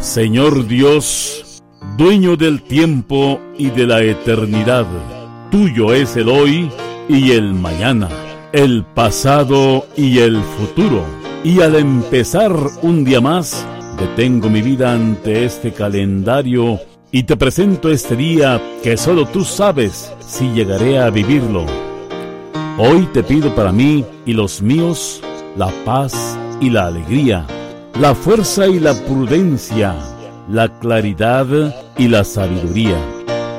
Señor Dios, dueño del tiempo y de la eternidad, tuyo es el hoy y el mañana, el pasado y el futuro. Y al empezar un día más, detengo mi vida ante este calendario y te presento este día que solo tú sabes si llegaré a vivirlo. Hoy te pido para mí y los míos la paz y la alegría, la fuerza y la prudencia, la claridad y la sabiduría.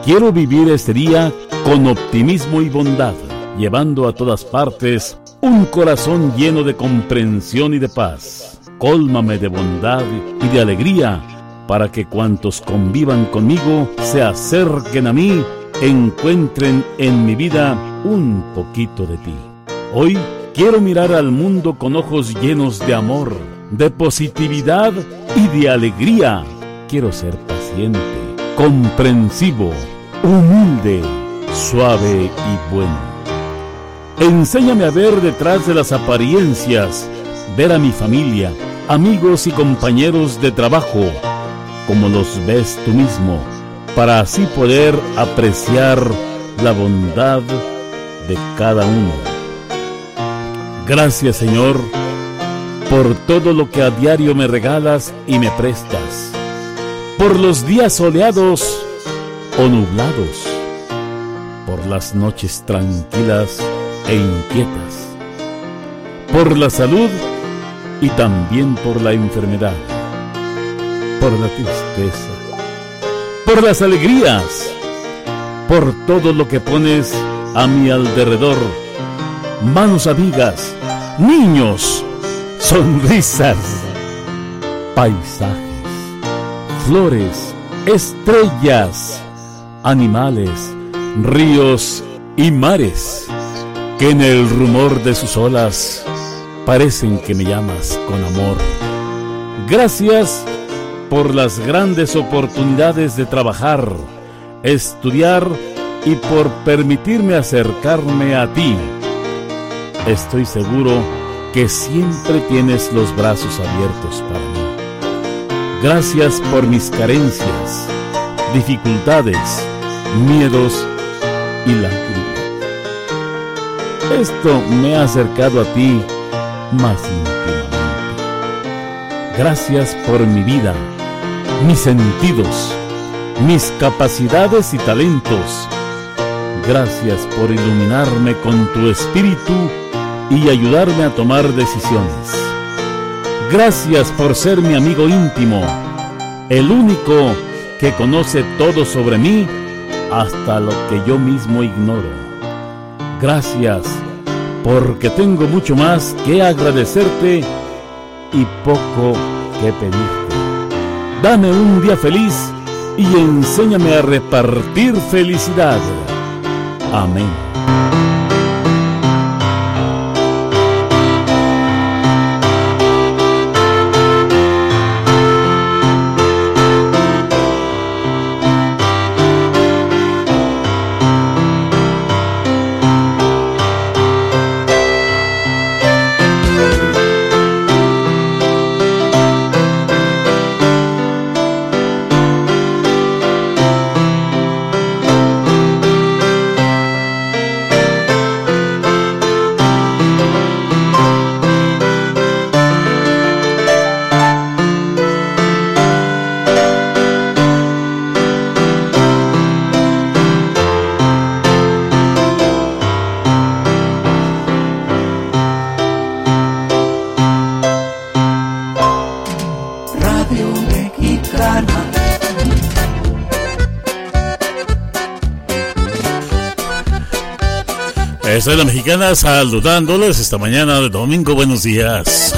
Quiero vivir este día con optimismo y bondad, llevando a todas partes un corazón lleno de comprensión y de paz. Cólmame de bondad y de alegría para que cuantos convivan conmigo se acerquen a mí, encuentren en mi vida un poquito de ti. Hoy quiero mirar al mundo con ojos llenos de amor, de positividad y de alegría. Quiero ser paciente, comprensivo, humilde, suave y bueno. Enséñame a ver detrás de las apariencias, ver a mi familia, amigos y compañeros de trabajo, como los ves tú mismo, para así poder apreciar la bondad de cada uno. Gracias Señor por todo lo que a diario me regalas y me prestas, por los días soleados o nublados, por las noches tranquilas e inquietas, por la salud y también por la enfermedad, por la tristeza, por las alegrías, por todo lo que pones a mi alrededor, manos amigas, niños, sonrisas, paisajes, flores, estrellas, animales, ríos y mares, que en el rumor de sus olas parecen que me llamas con amor. Gracias por las grandes oportunidades de trabajar, estudiar y por permitirme acercarme a ti. Estoy seguro que siempre tienes los brazos abiertos para mí. Gracias por mis carencias, dificultades, miedos y lágrimas. Esto me ha acercado a ti más íntimamente. Gracias por mi vida, mis sentidos, mis capacidades y talentos. Gracias por iluminarme con tu espíritu y ayudarme a tomar decisiones. Gracias por ser mi amigo íntimo, el único que conoce todo sobre mí hasta lo que yo mismo ignoro. Gracias porque tengo mucho más que agradecerte y poco que pedirte. Dame un día feliz y enséñame a repartir felicidad. Amén. La mexicana saludándoles esta mañana de domingo. Buenos días.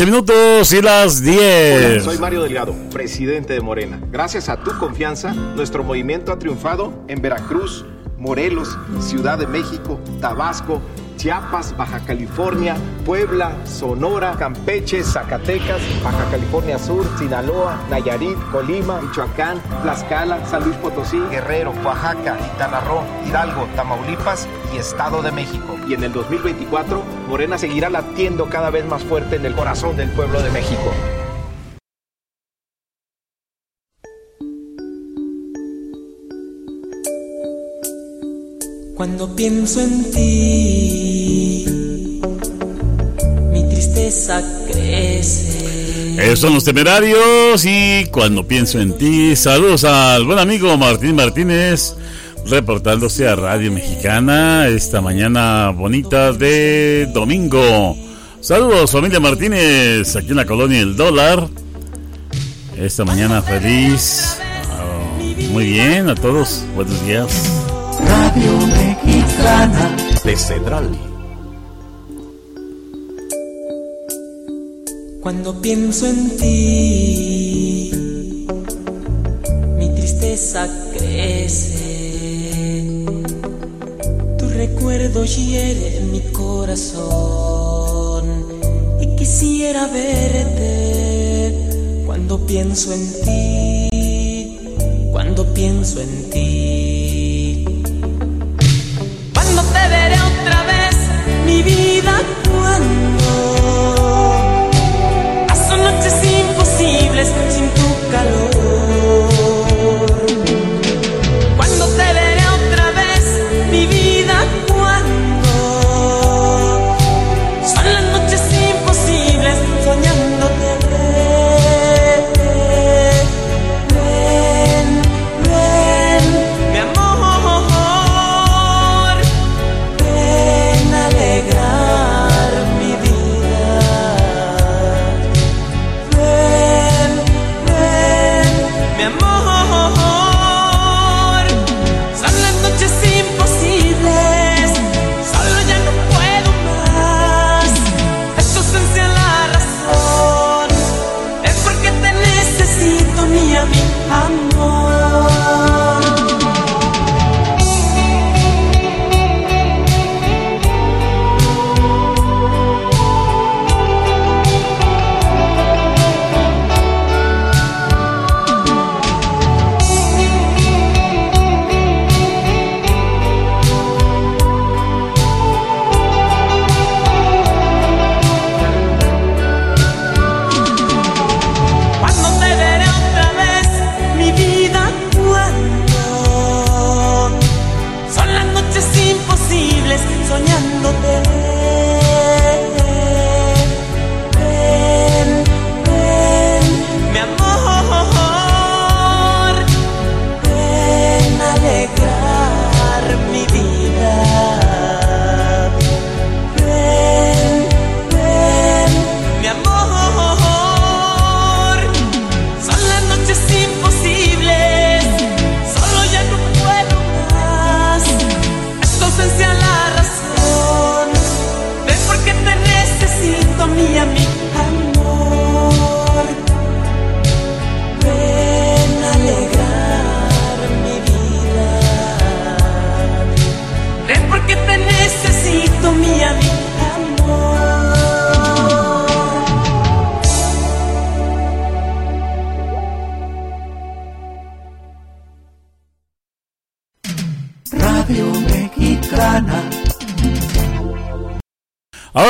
15 minutos y las 10. Soy Mario Delgado, presidente de Morena. Gracias a tu confianza, nuestro movimiento ha triunfado en Veracruz, Morelos, Ciudad de México, Tabasco, Chiapas, Baja California, Puebla, Sonora, Campeche, Zacatecas, Baja California Sur, Sinaloa, Nayarit, Colima, Michoacán, Tlaxcala, San Luis Potosí, Guerrero, Oaxaca, Quintana Hidalgo, Tamaulipas y Estado de México. Y en el 2024, Morena seguirá latiendo cada vez más fuerte en el corazón del pueblo de México. Cuando pienso en ti, mi tristeza crece. Esos son los temerarios y cuando pienso en ti, saludos al buen amigo Martín Martínez, reportándose a Radio Mexicana esta mañana bonita de domingo. Saludos familia Martínez, aquí en la colonia El Dólar. Esta mañana feliz. Ah, muy bien a todos, buenos días. Radio Mexicana. De Cedral. Cuando pienso en ti, mi tristeza crece. Recuerdo hiere mi corazón y quisiera verte cuando pienso en ti, cuando pienso en ti. Cuando te veré otra vez, mi vida, cuando paso noches imposibles sin tu calor.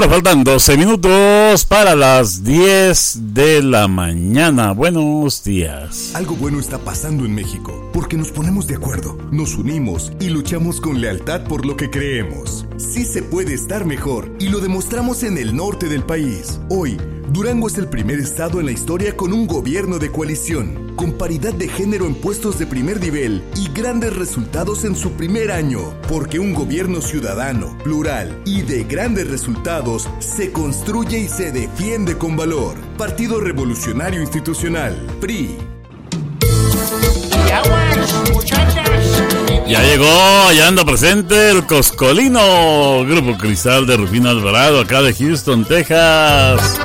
Faltan 12 minutos para las 10 de la mañana. Buenos días. Algo bueno está pasando en México porque nos ponemos de acuerdo, nos unimos y luchamos con lealtad por lo que creemos. Sí se puede estar mejor y lo demostramos en el norte del país. Hoy, Durango es el primer estado en la historia con un gobierno de coalición, con paridad de género en puestos de primer nivel y grandes resultados en su primer año, porque un gobierno ciudadano, plural y de grandes resultados se construye y se defiende con valor. Partido Revolucionario Institucional, PRI. Ya llegó, ya anda presente el Coscolino, Grupo Cristal de Rufino Alvarado, acá de Houston, Texas.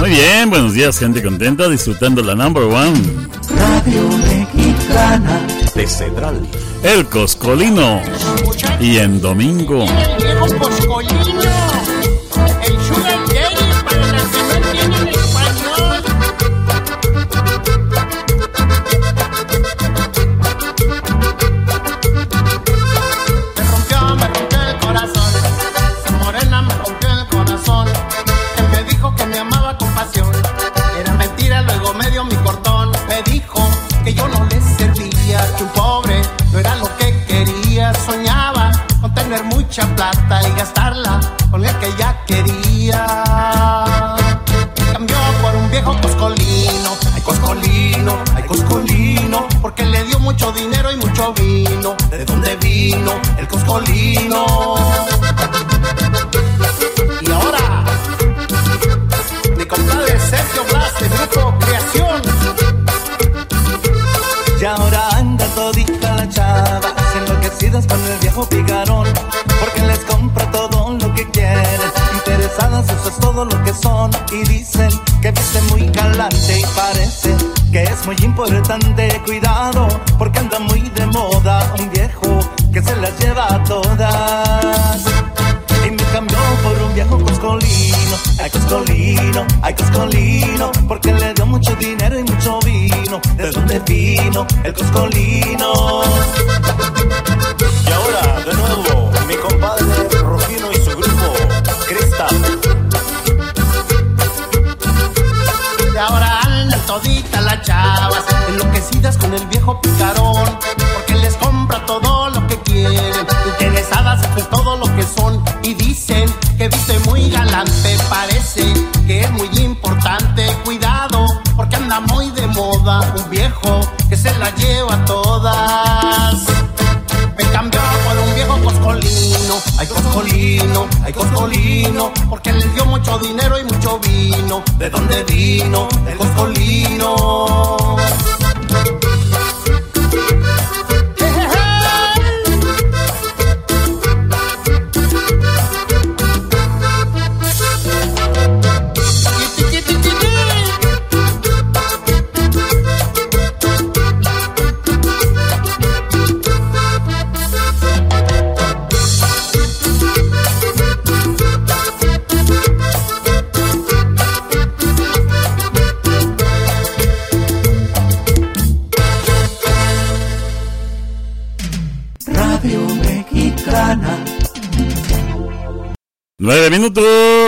Muy bien, buenos días, gente contenta, disfrutando la number one. Radio Mexicana. De Cedral. El Coscolino. Y en domingo. El viejo Coscolino.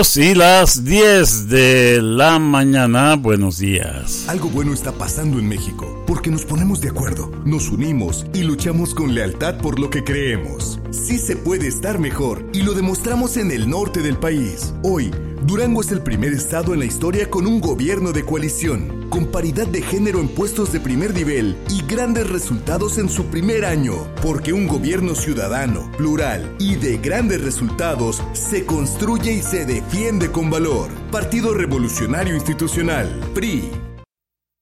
y las 10 de la mañana. Buenos días. Algo bueno está pasando en México porque nos ponemos de acuerdo, nos unimos y luchamos con lealtad por lo que creemos. Sí se puede estar mejor y lo demostramos en el norte del país. Hoy, Durango es el primer estado en la historia con un gobierno de coalición, con paridad de género en puestos de primer nivel y grandes resultados en su primer año, porque un gobierno ciudadano, plural y de grandes resultados se construye y se defiende con valor. Partido Revolucionario Institucional, PRI.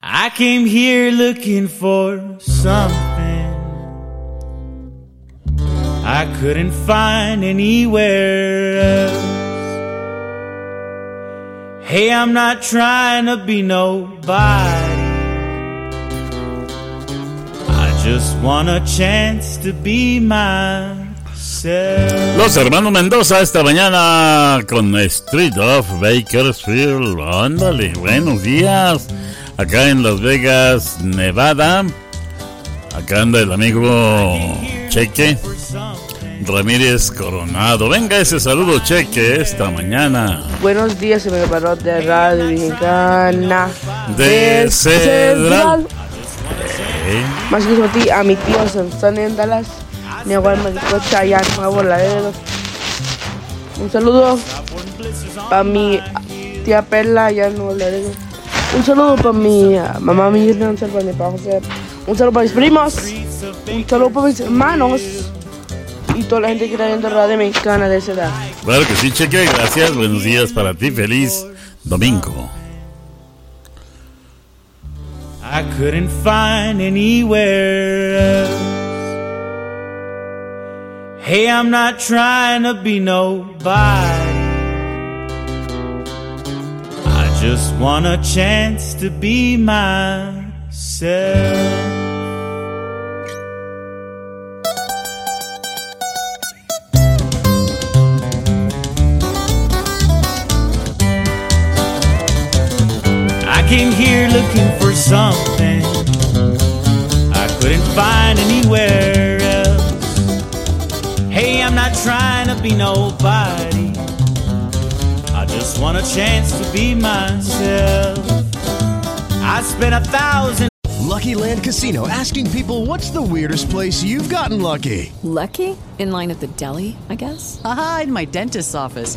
I came here looking for something I couldn't find anywhere else. Hey, I'm not trying to be nobody. I just want a chance to be myself. Los hermanos Mendoza esta mañana con Street of Bakersfield. Ándale, buenos días. Acá en Las Vegas, Nevada. Acá anda el amigo Cheque. Ramírez Coronado. Venga ese saludo cheque esta mañana. Buenos días, se me de Radio Mexicana. De Cedral. Más que eso a ti, a mi tío Sansón en Dallas, mi abuela me allá en Nuevo Laredo. Un saludo para mi tía Perla allá en Nuevo Laredo. Un saludo para mi ah, mamá Mirna, un saludo para mi papá José, un saludo para mis primos, un saludo para mis hermanos y toda la gente que está viendo Radio Mexicana de esa edad. Claro que sí, cheque. Gracias. Buenos días para ti. Feliz domingo. I couldn't find anywhere else. Hey, I'm not trying to be nobody. I just want a chance to be myself. I came here looking for something I couldn't find anywhere trying be nobody. I just want a chance to be myself. I spent a thousand. Lucky Land Casino asking people what's the weirdest place you've gotten lucky? Lucky? In line at the deli, I guess? Aha, in my dentist's office.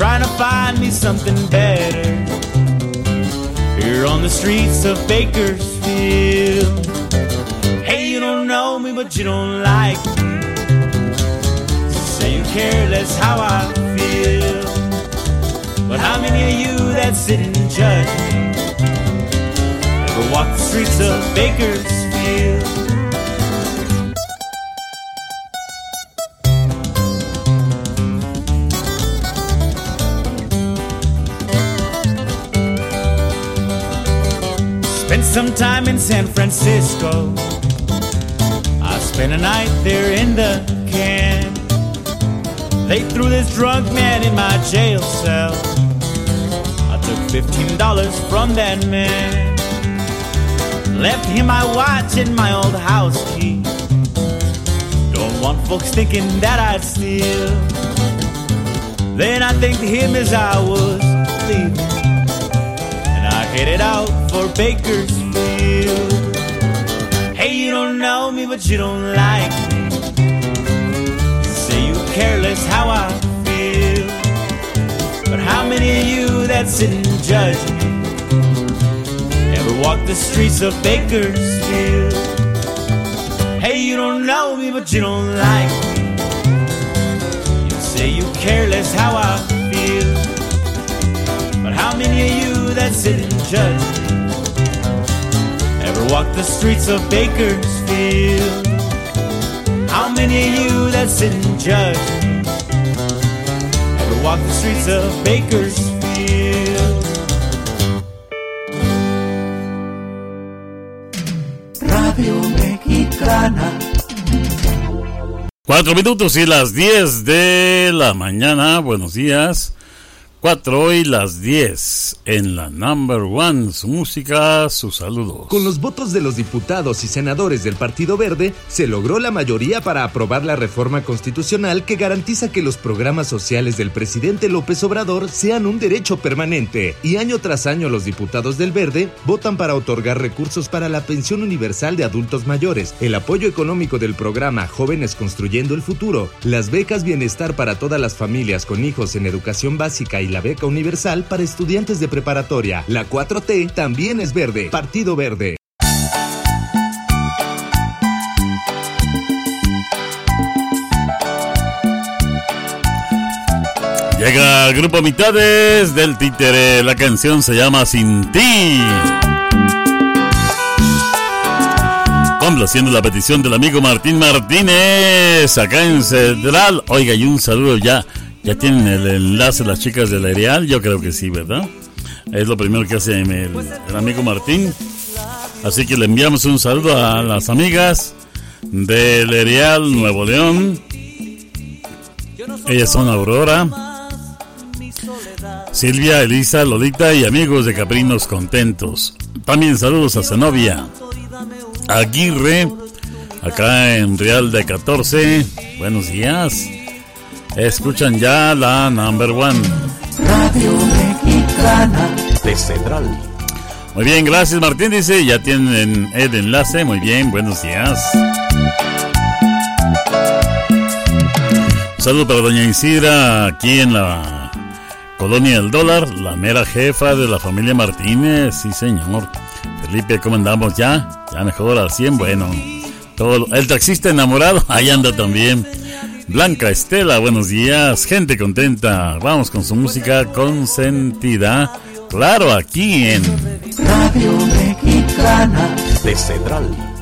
Trying to find me something better. Here on the streets of Bakersfield. Hey, you don't know me, but you don't like me. Say you care less how I feel. But how many of you that sit and judge me ever walk the streets of Bakersfield? Spent some time in San Francisco. I spent a night there in the can. They threw this drunk man in my jail cell. I took $15 from that man. Left him my watch and my old house key. Don't want folks thinking that I'd steal. Then I thanked him as I was leaving. Headed out for Bakersfield. Hey, you don't know me, but you don't like me. You Say you careless how I feel. But how many of you that sit and judge me ever walk the streets of Bakersfield? Hey, you don't know me, but you don't like me. You say you careless how I feel. But how many of you that sit and judge ever walk the streets of Bakersfield? How many of you that sit and judge ever walk the streets of Bakersfield? Radio Mexicana. Cuatro minutos y las diez de la mañana. Buenos días. 4 hoy las 10 en la number one. Su música, sus saludos. Con los votos de los diputados y senadores del Partido Verde, se logró la mayoría para aprobar la reforma constitucional que garantiza que los programas sociales del presidente López Obrador sean un derecho permanente. Y año tras año los diputados del Verde votan para otorgar recursos para la pensión universal de adultos mayores, el apoyo económico del programa Jóvenes Construyendo el Futuro, las becas bienestar para todas las familias con hijos en educación básica y la beca universal para estudiantes de preparatoria. La 4T también es verde. Partido Verde. Llega el grupo Mitades del Títere. La canción se llama Sin ti. Complaciendo la petición del amigo Martín Martínez acá en Central. Oiga, y un saludo ya. ¿Ya tienen el enlace las chicas del Areal? Yo creo que sí, ¿verdad? Es lo primero que hace el, amigo Martín. Así que le enviamos un saludo a las amigas del Areal Nuevo León. Ellas son Aurora, Silvia, Elisa, Lolita y amigos de Caprinos Contentos. También saludos a Zenobia, Aguirre, acá en Real de 14. Buenos días. Escuchan ya la number one. Radio Mexicana de Central. Muy bien, gracias Martín. Dice, ya tienen el enlace. Muy bien, buenos días. Un saludo para doña Isidra aquí en la colonia del dólar, la mera jefa de la familia Martínez. Sí, señor. Felipe, ¿cómo andamos ya? Ya mejor al 100, bueno. Todo, el taxista enamorado, ahí anda también. Blanca Estela, buenos días. Gente contenta. Vamos con su música consentida. Claro, aquí en Radio Mexicana de Central.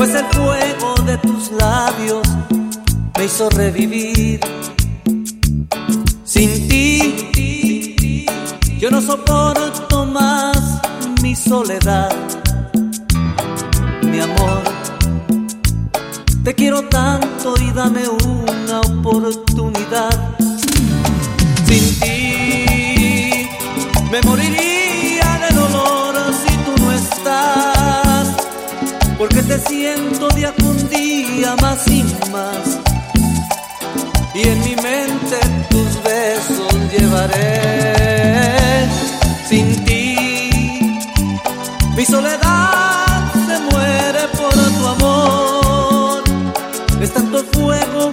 Pues el fuego de tus labios me hizo revivir. Sin ti, yo no soporto más mi soledad, mi amor. Te quiero tanto y dame una oportunidad sin ti me moriría día más y más. Y en mi mente tus besos llevaré sin ti. Mi soledad se muere por tu amor. Es tanto fuego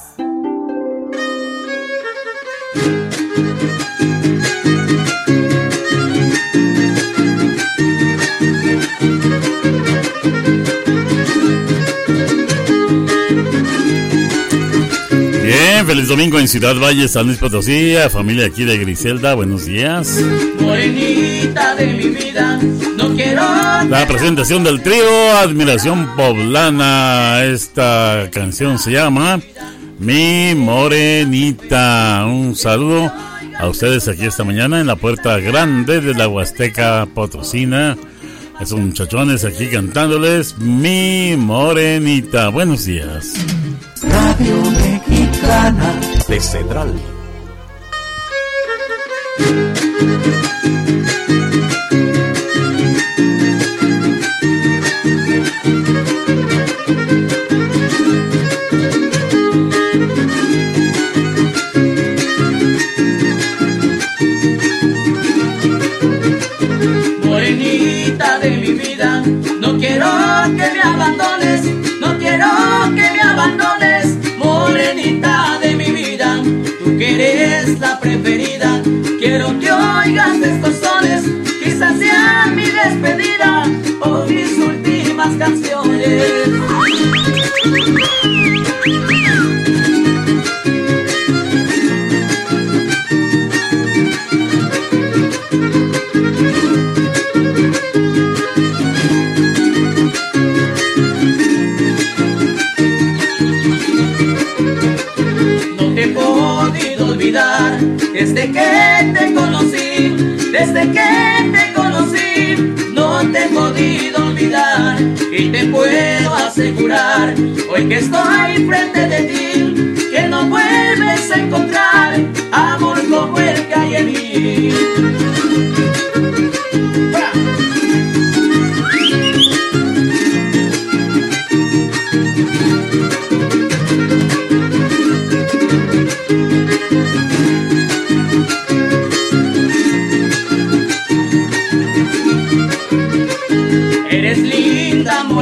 Feliz domingo en Ciudad Valle, San Luis Potosí, familia aquí de Griselda, buenos días. Morenita de mi vida, no quiero. La presentación del trío Admiración Poblana, esta canción se llama Mi Morenita. Un saludo a ustedes aquí esta mañana en la puerta grande de la Huasteca Potosina. Esos muchachones aquí cantándoles Mi Morenita. Buenos días. Radio Mexicana. De Cedral. No quiero que me abandones, no quiero que me abandones. Morenita de mi vida, tú que eres la preferida, quiero que oigas estos sones, quizás sea mi despedida o mis últimas canciones. Desde que te conocí, desde que te conocí, no te he podido olvidar y te puedo asegurar hoy que estoy frente de ti que no vuelves a encontrar amor como el que hay en mí.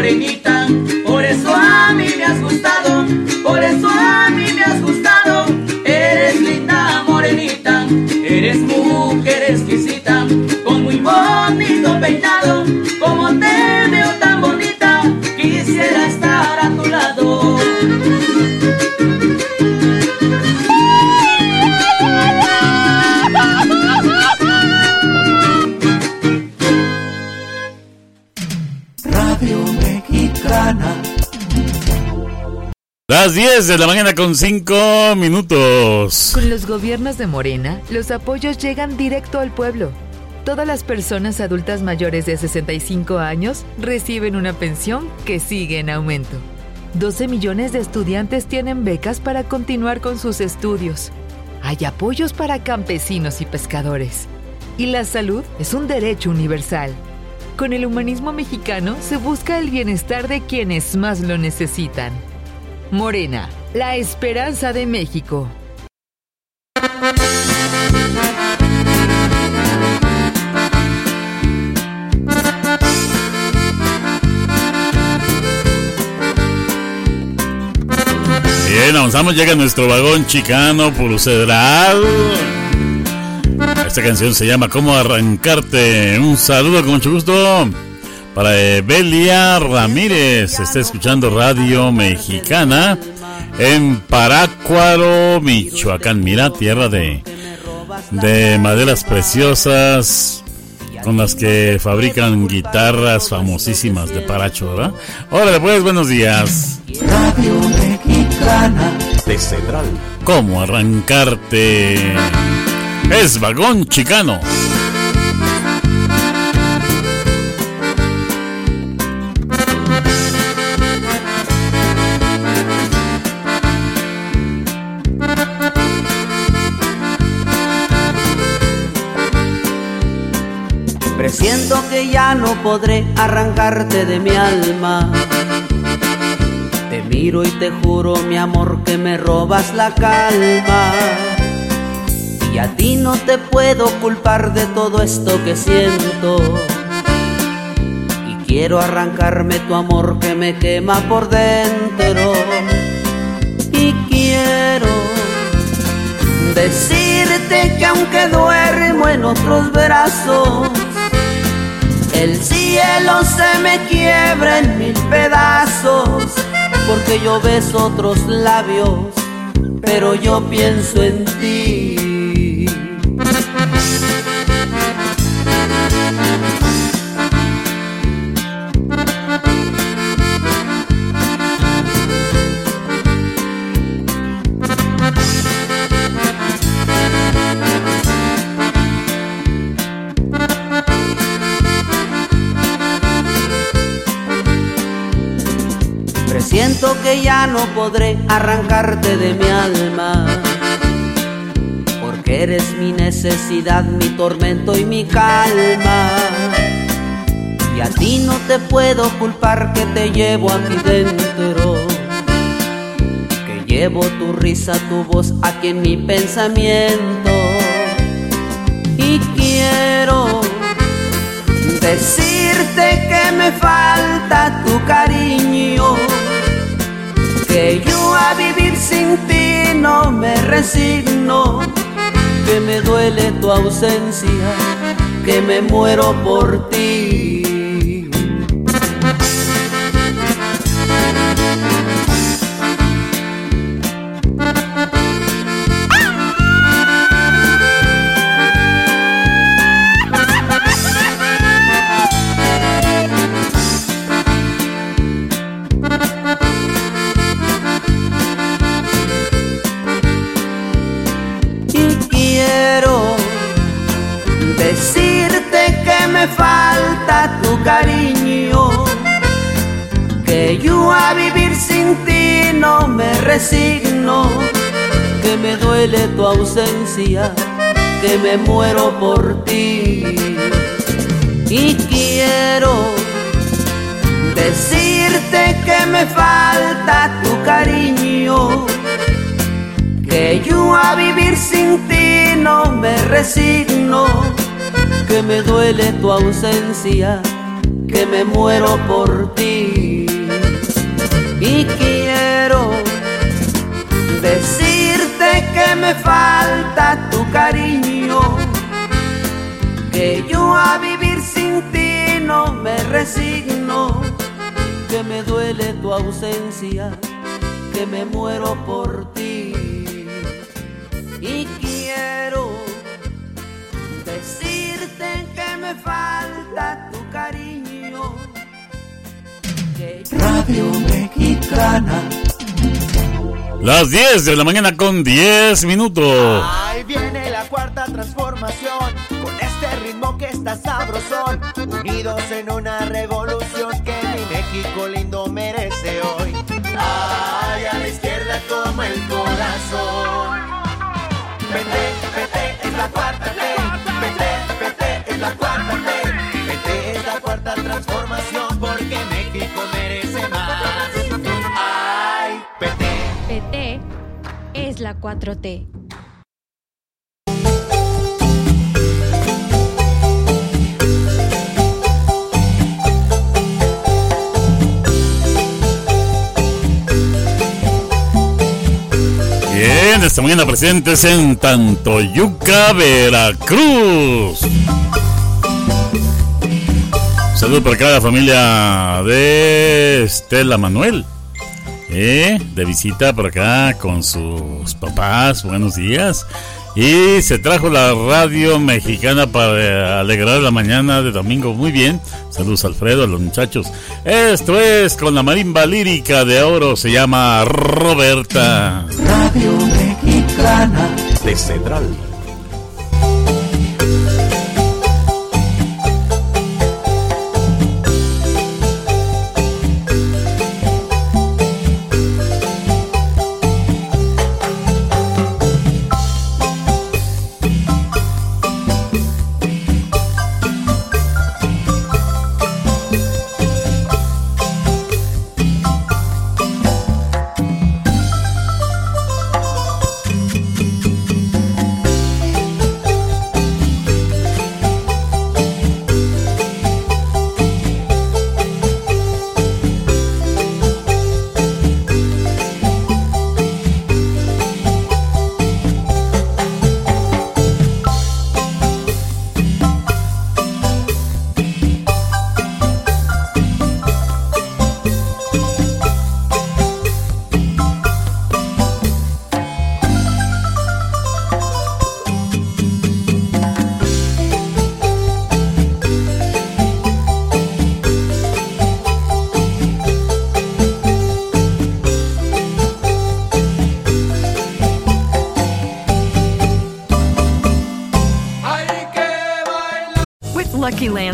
Linda, 10 de la mañana con 5 minutos. Con los gobiernos de Morena, los apoyos llegan directo al pueblo. Todas las personas adultas mayores de 65 años reciben una pensión que sigue en aumento. 12 millones de estudiantes tienen becas para continuar con sus estudios. Hay apoyos para campesinos y pescadores. Y la salud es un derecho universal. Con el humanismo mexicano se busca el bienestar de quienes más lo necesitan. Morena, la esperanza de México. Bien, avanzamos, llega nuestro vagón chicano Pulcedral. Esta canción se llama ¿Cómo arrancarte? Un saludo con mucho gusto para Evelia Ramírez. Está escuchando Radio Mexicana en Parácuaro, Michoacán. Mira, tierra de, de maderas preciosas con las que fabrican guitarras famosísimas de Paracho, ¿verdad? Hola, pues, buenos días. Radio Mexicana. De Cedral. ¿Cómo arrancarte? Es vagón chicano. Presiento que ya no podré arrancarte de mi alma. Te miro y te juro, mi amor, que me robas la calma. Y a ti no te puedo culpar de todo esto que siento. Y quiero arrancarme tu amor que me quema por dentro. Y quiero decirte que aunque duermo en otros brazos, el cielo se me quiebra en mil pedazos, porque yo beso otros labios, pero yo pienso en ti. Que ya no podré arrancarte de mi alma, porque eres mi necesidad, mi tormento y mi calma. Y a ti no te puedo culpar que te llevo aquí dentro, que llevo tu risa, tu voz aquí en mi pensamiento. Y quiero decirte que me falta tu cariño, que yo a vivir sin ti no me resigno, que me duele tu ausencia, que me muero por ti. Me resigno, que me duele tu ausencia, que me muero por ti. Y quiero decirte que me falta tu cariño, que yo a vivir sin ti no me resigno, que me duele tu ausencia, que me muero por ti. Y quiero decirte que me falta tu cariño, que yo a vivir sin ti no me resigno, que me duele tu ausencia, que me muero por ti. Y quiero decirte que me falta tu cariño. que Radio Mexicana. Las 10 de la mañana con 10 minutos. Ahí viene la cuarta transformación, con este ritmo que está sabrosón, unidos en una revolución que mi México lindo merece hoy. Ay, a la izquierda como el corazón. Vete, vete, es la cuarta 4T. Bien, esta mañana presentes en Tantoyuca, Veracruz. Saludos para cada familia de Estela Manuel. Eh, de visita por acá con sus papás. Buenos días. Y se trajo la radio mexicana para alegrar la mañana de domingo. Muy bien. Saludos Alfredo, a los muchachos. Esto es con la marimba lírica de oro. Se llama Roberta. Radio Mexicana. De Central.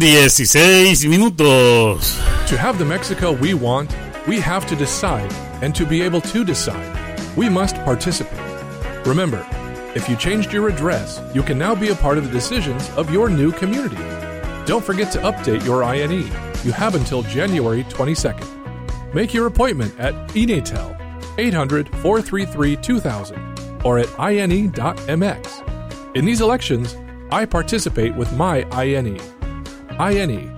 La 16 minutos. To have the Mexico we want, we have to decide, and to be able to decide, we must participate. Remember, If you changed your address, you can now be a part of the decisions of your new community. Don't forget to update your INE. You have until January 22nd. Make your appointment at Enatel 800 433 2000 or at ine.mx. In these elections, I participate with my. INE. INE.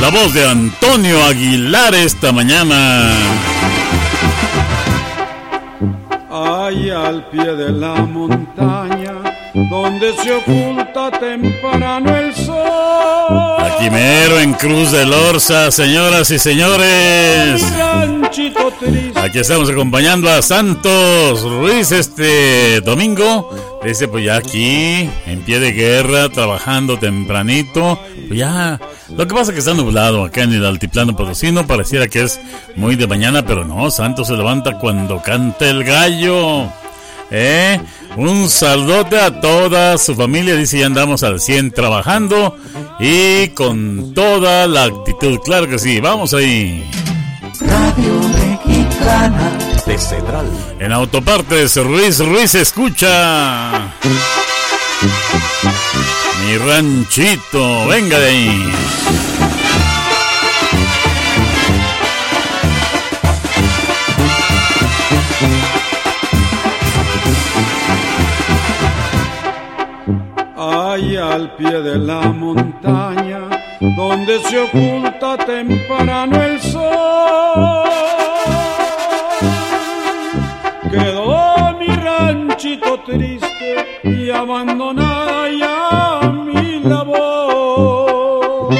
La voz de Antonio Aguilar esta mañana. Ay, al pie de la montaña, donde se oculta temprano el sol. Aquí mero en Cruz del Orza, señoras y señores. Aquí estamos acompañando a Santos Ruiz este domingo. Dice, pues ya aquí, en pie de guerra, trabajando tempranito. Pues ya, lo que pasa es que está nublado acá en el altiplano potosino. Pareciera que es muy de mañana, pero no, Santos se levanta cuando canta el gallo. ¿Eh? Un saludote a toda su familia. Dice, ya andamos al 100 trabajando y con toda la actitud. Claro que sí, vamos ahí. Radio Mexicana de Cedral. En Autopartes, Ruiz Ruiz escucha. Mi ranchito, venga de ahí. Al pie de la montaña, donde se oculta temprano el sol. Quedó mi ranchito triste y abandonada ya mi labor.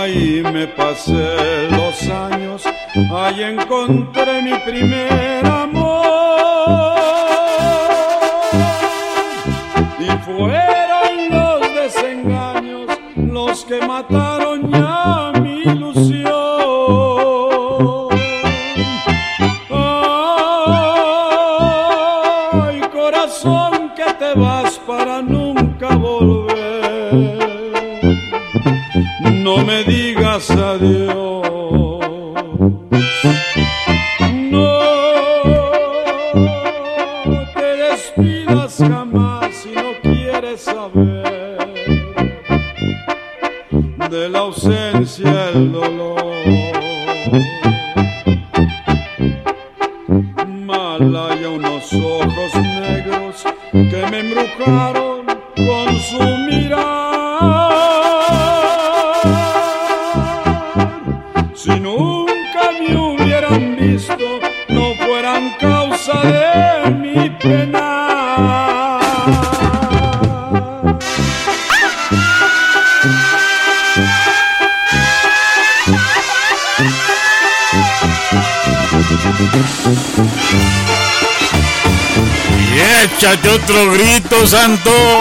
Ahí me pasé los años, ahí encontré mi primer los grito,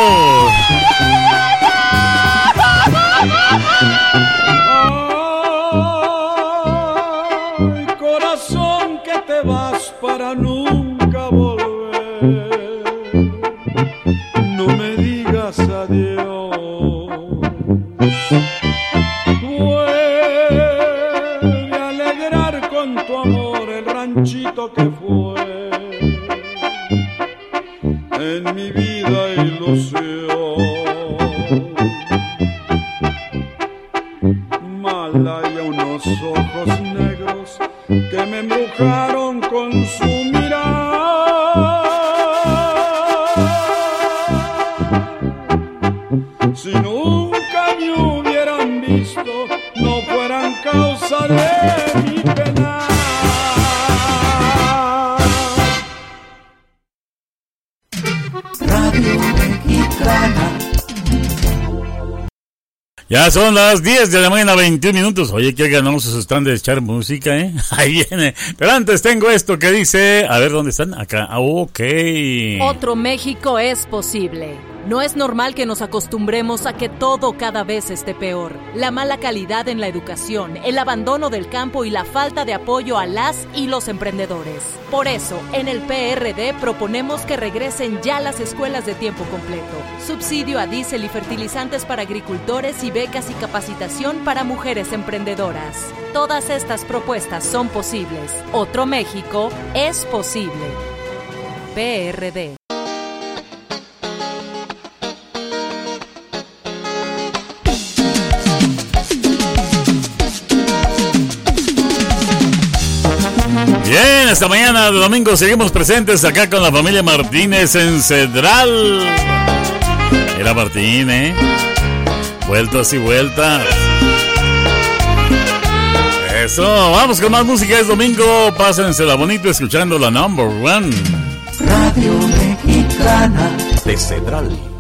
Son las 10 de la mañana, 21 minutos. Oye, que ganosos están de echar música, ¿eh? Ahí viene. Pero antes tengo esto que dice. A ver, ¿dónde están? Acá. Ok. Otro México es posible. No es normal que nos acostumbremos a que todo cada vez esté peor. La mala calidad en la educación, el abandono del campo y la falta de apoyo a las y los emprendedores. Por eso, en el PRD proponemos que regresen ya las escuelas de tiempo completo, subsidio a diésel y fertilizantes para agricultores y becas y capacitación para mujeres emprendedoras. Todas estas propuestas son posibles. Otro México es posible. PRD. Bien, esta mañana de domingo seguimos presentes acá con la familia Martínez en Cedral. Era Martín, ¿eh? Vueltas y vueltas. Eso, vamos con más música. Es domingo. Pásensela bonito escuchando la number one. Radio Mexicana De Cedral.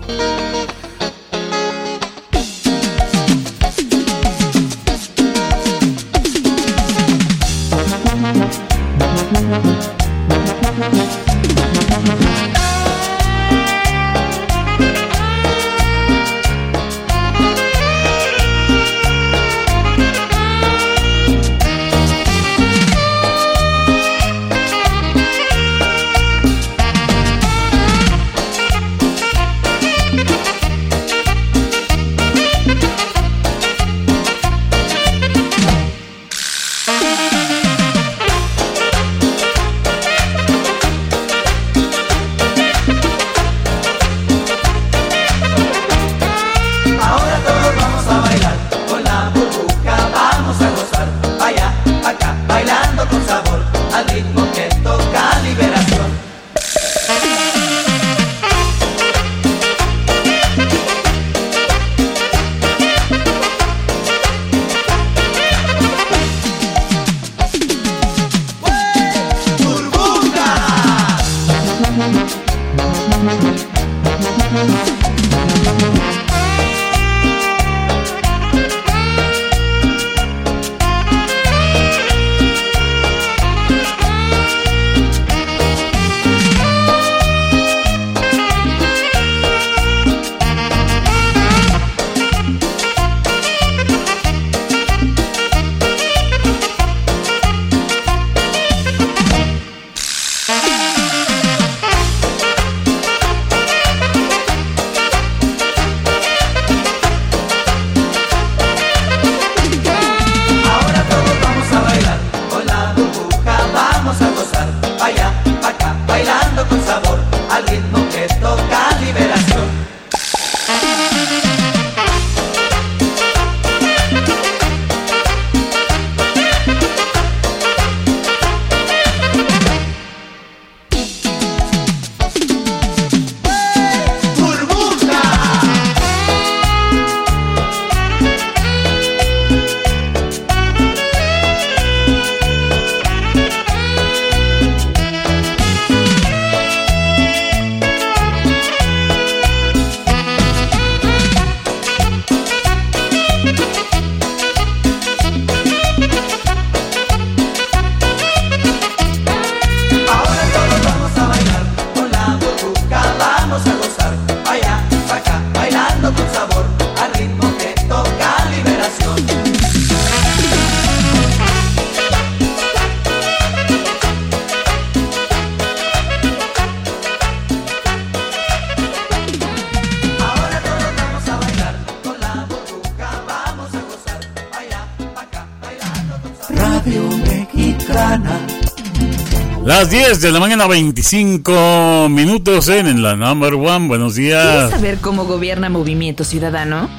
Las 10 de la mañana, 25 minutos en, la number one. Buenos ¿Quieres días. saber cómo gobierna Movimiento Ciudadano?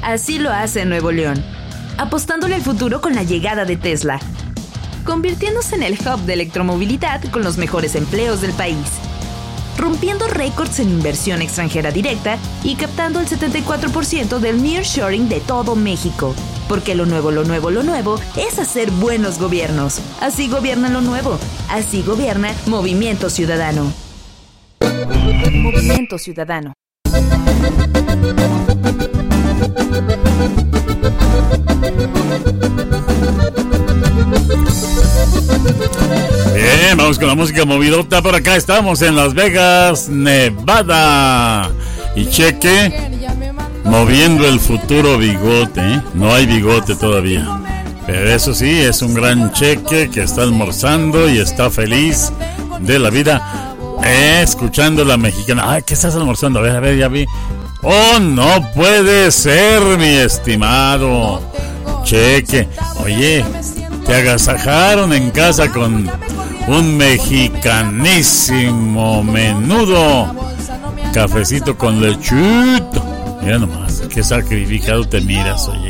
Así lo hace Nuevo León, apostándole al futuro con la llegada de Tesla, convirtiéndose en el hub de electromovilidad con los mejores empleos del país, rompiendo récords en inversión extranjera directa y captando el 74% del nearshoring de todo México. Porque lo nuevo, lo nuevo, lo nuevo es hacer buenos gobiernos. Así gobierna lo nuevo. Así gobierna Movimiento Ciudadano. Movimiento Ciudadano. Bien, vamos con la música movidota. Por acá estamos en Las Vegas, Nevada. Y cheque moviendo el futuro bigote. ¿eh? No hay bigote todavía. Pero eso sí, es un gran cheque que está almorzando y está feliz de la vida. Eh, escuchando la mexicana. Ay, ¿qué estás almorzando? A ver, a ver, ya vi. Oh, no puede ser, mi estimado. Cheque. Oye, te agasajaron en casa con un mexicanísimo menudo. Cafecito con lechuto. Mira nomás, qué sacrificado te miras, oye.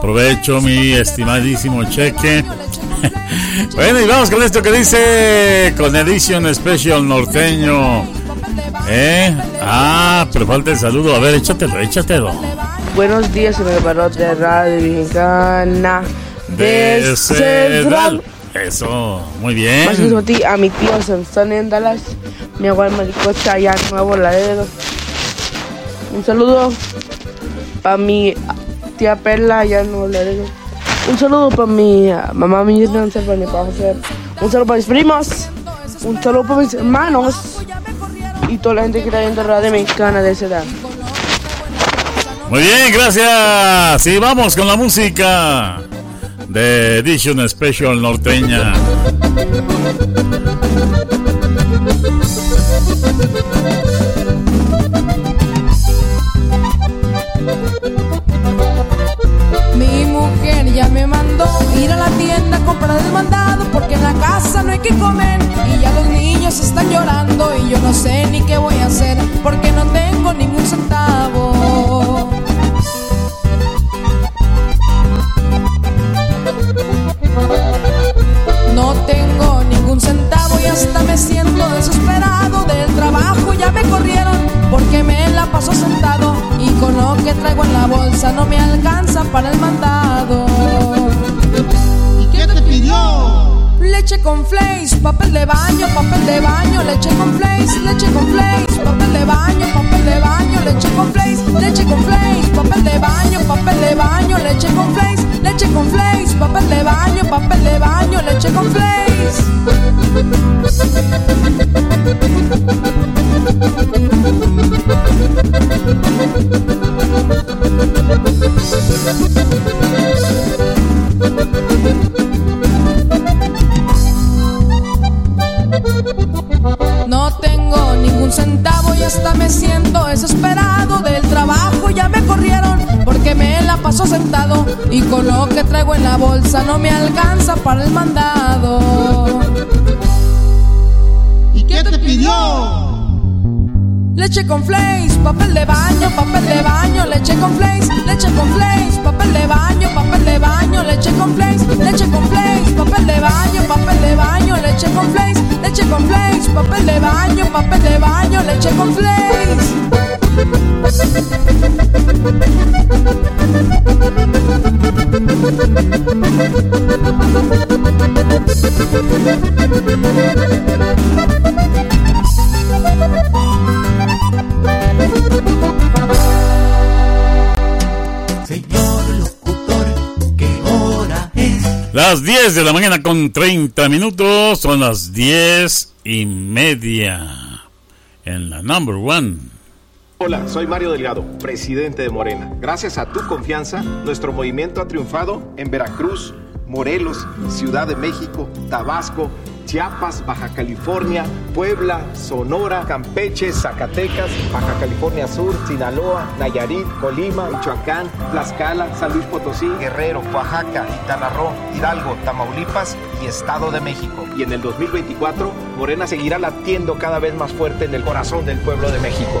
Provecho, mi estimadísimo cheque. bueno, y vamos con esto que dice con Edition Special Norteño. ¿Eh? Ah, pero falta el saludo. A ver, échatelo, échatelo. Buenos días, en el valor de Radio Mexicana de Cedral. Eso, muy bien. Más mismo a ti, a mi tío Sansón en Dallas, mi abuela Maricocha allá Nuevo Laredo. Un saludo para mi tía Perla allá en Nuevo Laredo. Un saludo para mi ah, mamá un para mi papá. Un saludo para mis primos. Un saludo para mis hermanos. Y toda la gente que está viendo Radio Mexicana de esa edad. Muy bien, gracias. Y vamos con la música de Edition Special Norteña. Ya me mandó. Ir a la tienda a comprar el mandado porque en la casa no hay que comer. Y ya los niños están llorando y yo no sé ni qué voy a hacer porque no tengo ningún centavo. No tengo ningún centavo y hasta me siento desesperado del trabajo. Ya me corrieron porque me la paso sentado y con lo que traigo en la bolsa no me alcanza para el mandado. ¿Y qué te pidió? Leche con flakes, papel de baño, papel de baño, leche con flakes, leche con flakes, papel de baño, papel de baño, leche con flakes, leche con flakes, papel de baño, papel de baño, leche con flakes, leche con flakes, papel de baño, papel de baño, leche con No tengo ningún centavo y hasta me siento desesperado del trabajo. Ya me corrieron porque me la paso sentado y con lo que traigo en la bolsa no me alcanza para el mandado. ¿Y qué te pidió? Leche con flakes, papel de baño, papel de baño, leche con flakes, leche con flakes, papel de baño, papel de baño, leche con flakes, leche con flakes, papel de baño, papel de baño, leche con flakes, leche con flakes, papel de baño, papel de baño, leche con Señor Las 10 de la mañana con 30 minutos. Son las 10 y media. En la number one. Hola, soy Mario Delgado, presidente de Morena. Gracias a tu confianza, nuestro movimiento ha triunfado en Veracruz, Morelos, Ciudad de México, Tabasco, Chiapas, Baja California, Puebla, Sonora, Campeche, Zacatecas, Baja California Sur, Sinaloa, Nayarit, Colima, Michoacán, Tlaxcala, San Luis Potosí, Guerrero, Oaxaca, Quintana Hidalgo, Tamaulipas y Estado de México. Y en el 2024, Morena seguirá latiendo cada vez más fuerte en el corazón del pueblo de México.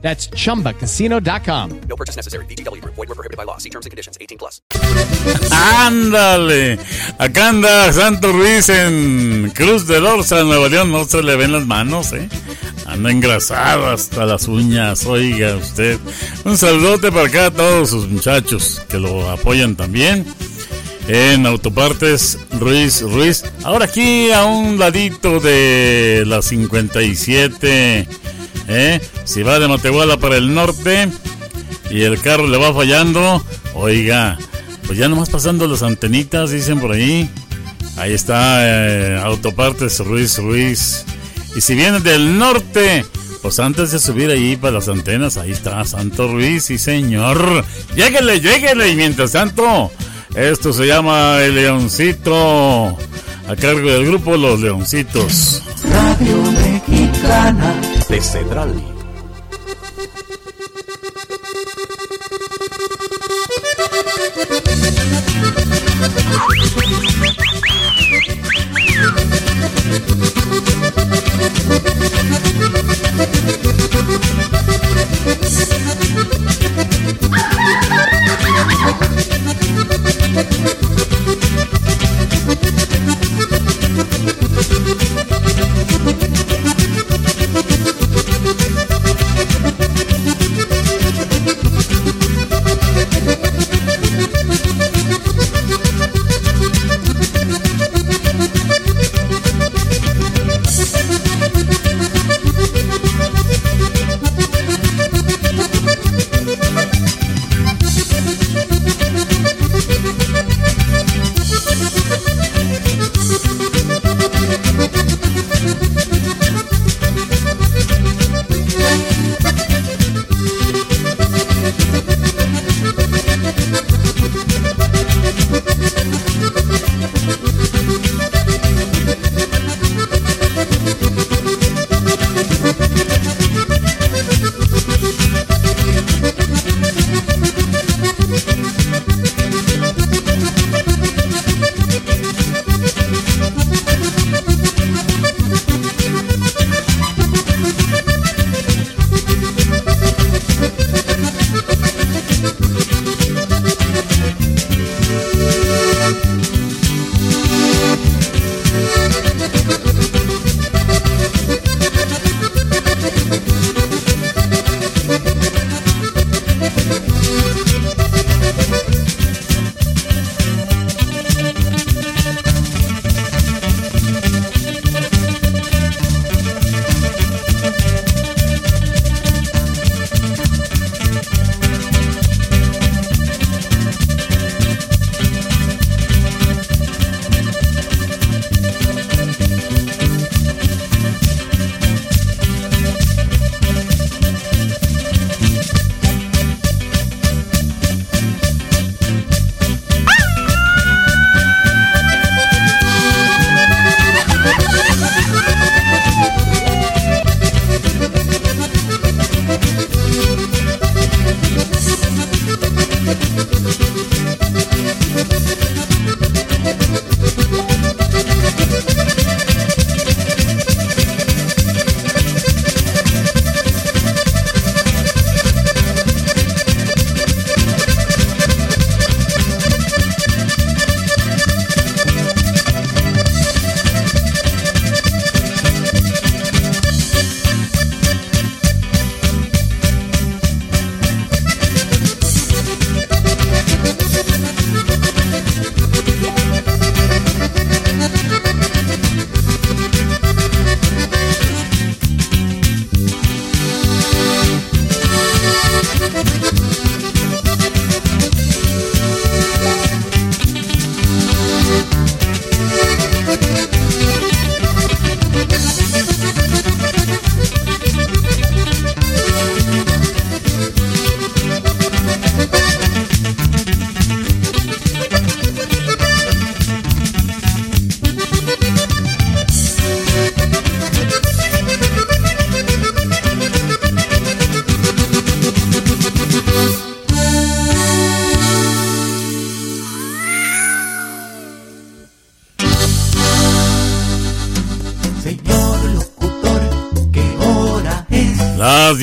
That's chumbacasino.com. No purchase necessary. VGW Group. Void were prohibited by law. See terms and conditions. 18 plus. Ándale, acá anda Santo Ruiz en Cruz de Lorza, Nuevo León, no se le ven las manos, ¿eh? Anda engrasado hasta las uñas, oiga usted. Un saludote para acá a todos sus muchachos que lo apoyan también en Autopartes Ruiz Ruiz. Ahora aquí a un ladito de la 57, ¿eh? Si va de Matehuala para el norte y el carro le va fallando, oiga, pues ya nomás pasando las antenitas, dicen por ahí. Ahí está eh, Autopartes Ruiz Ruiz. Y si viene del norte, pues antes de subir ahí para las antenas, ahí está Santo Ruiz, sí señor. Lléguele, lléguele. Y mientras tanto, esto se llama El Leoncito. A cargo del grupo Los Leoncitos. Radio Mexicana De Cedral.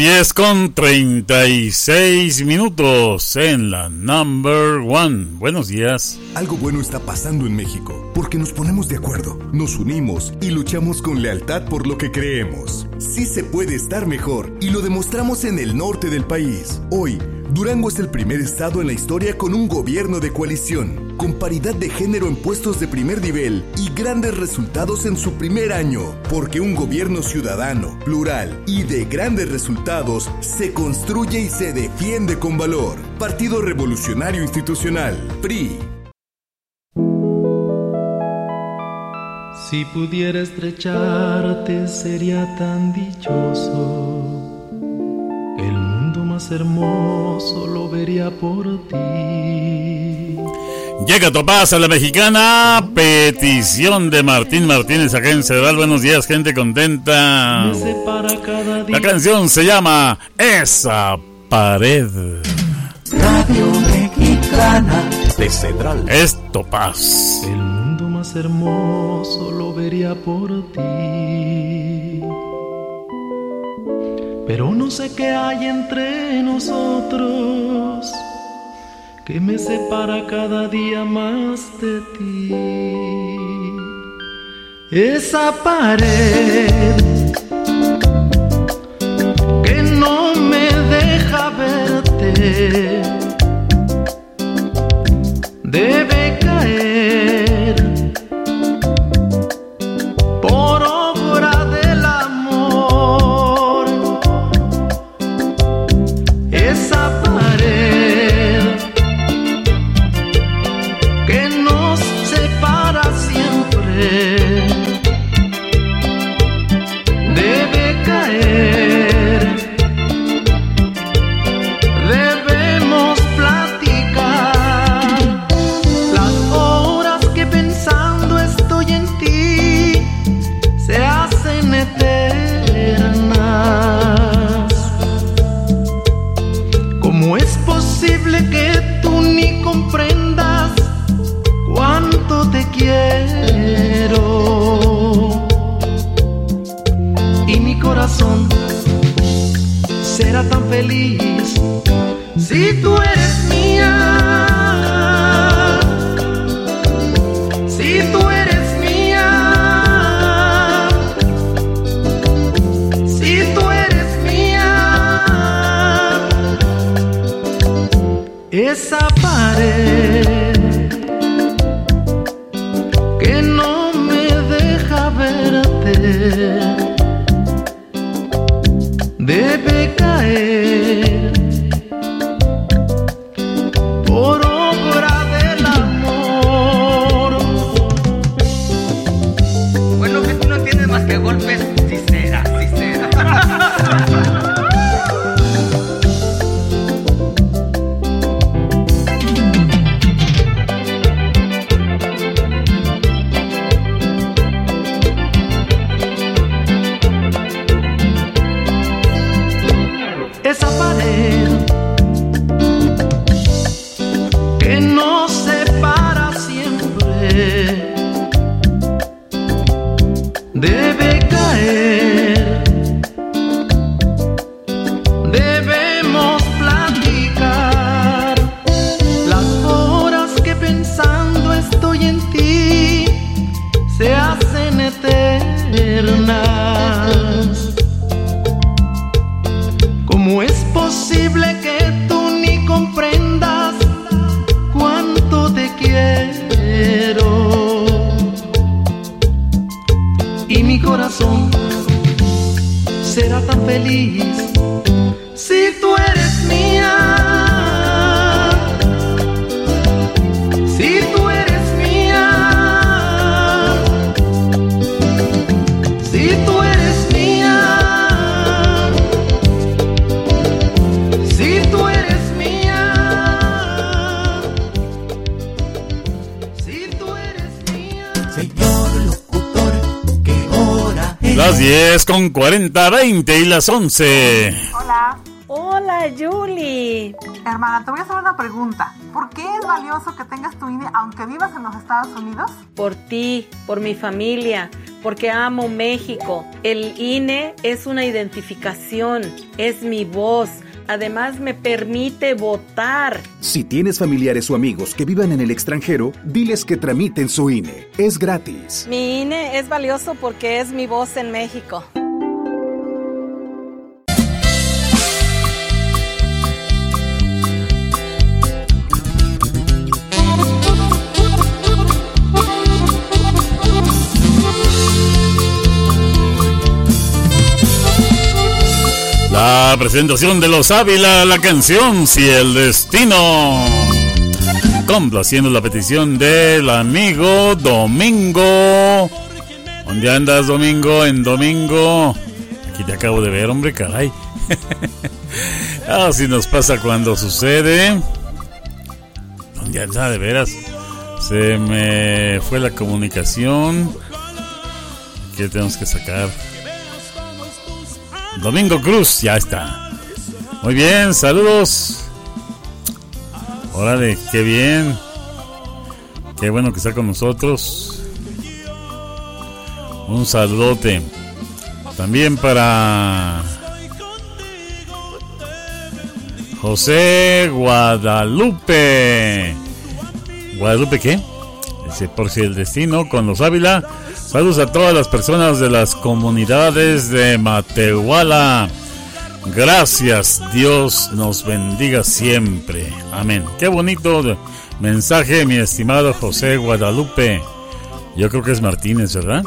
10 con 36 minutos en la number one. Buenos días. Algo bueno está pasando en México, porque nos ponemos de acuerdo, nos unimos y luchamos con lealtad por lo que creemos. Sí se puede estar mejor y lo demostramos en el norte del país. Hoy, Durango es el primer estado en la historia con un gobierno de coalición, con paridad de género en puestos de primer nivel y grandes resultados en su primer año, porque un gobierno ciudadano, plural y de grandes resultados se construye y se defiende con valor. Partido Revolucionario Institucional, PRI. Si pudiera estrecharte sería tan dichoso. El mundo más hermoso lo vería por ti. Llega Topaz a la mexicana. Petición de Martín Martínez acá en Cedral. Buenos días, gente contenta. La canción se llama Esa pared. Radio Mexicana De Cedral. Es Topaz. El mundo más hermoso lo vería por ti. Pero no sé qué hay entre nosotros que me separa cada día más de ti. Esa pared que no me deja verte 10 con 40, 20 y las 11. Hola. Hola, Julie. Hermana, te voy a hacer una pregunta. ¿Por qué es valioso que tengas tu INE aunque vivas en los Estados Unidos? Por ti, por mi familia, porque amo México. El INE es una identificación, es mi voz. Además me permite votar. Si tienes familiares o amigos que vivan en el extranjero, diles que tramiten su INE. Es gratis. Mi INE es valioso porque es mi voz en México. La presentación de los Ávila, la canción Si el Destino. Complaciendo la petición del amigo Domingo. ¿Dónde andas, Domingo? En Domingo. Aquí te acabo de ver, hombre, caray. Así nos pasa cuando sucede. ¿Dónde anda, de veras? Se me fue la comunicación. ¿Qué tenemos que sacar? Domingo Cruz, ya está. Muy bien, saludos. Órale, qué bien. Qué bueno que está con nosotros. Un saludote. También para José Guadalupe. ¿Guadalupe qué? Dice, por si el destino con los Ávila. Saludos a todas las personas de las comunidades de Matehuala. Gracias, Dios nos bendiga siempre. Amén. Qué bonito mensaje, mi estimado José Guadalupe. Yo creo que es Martínez, ¿verdad?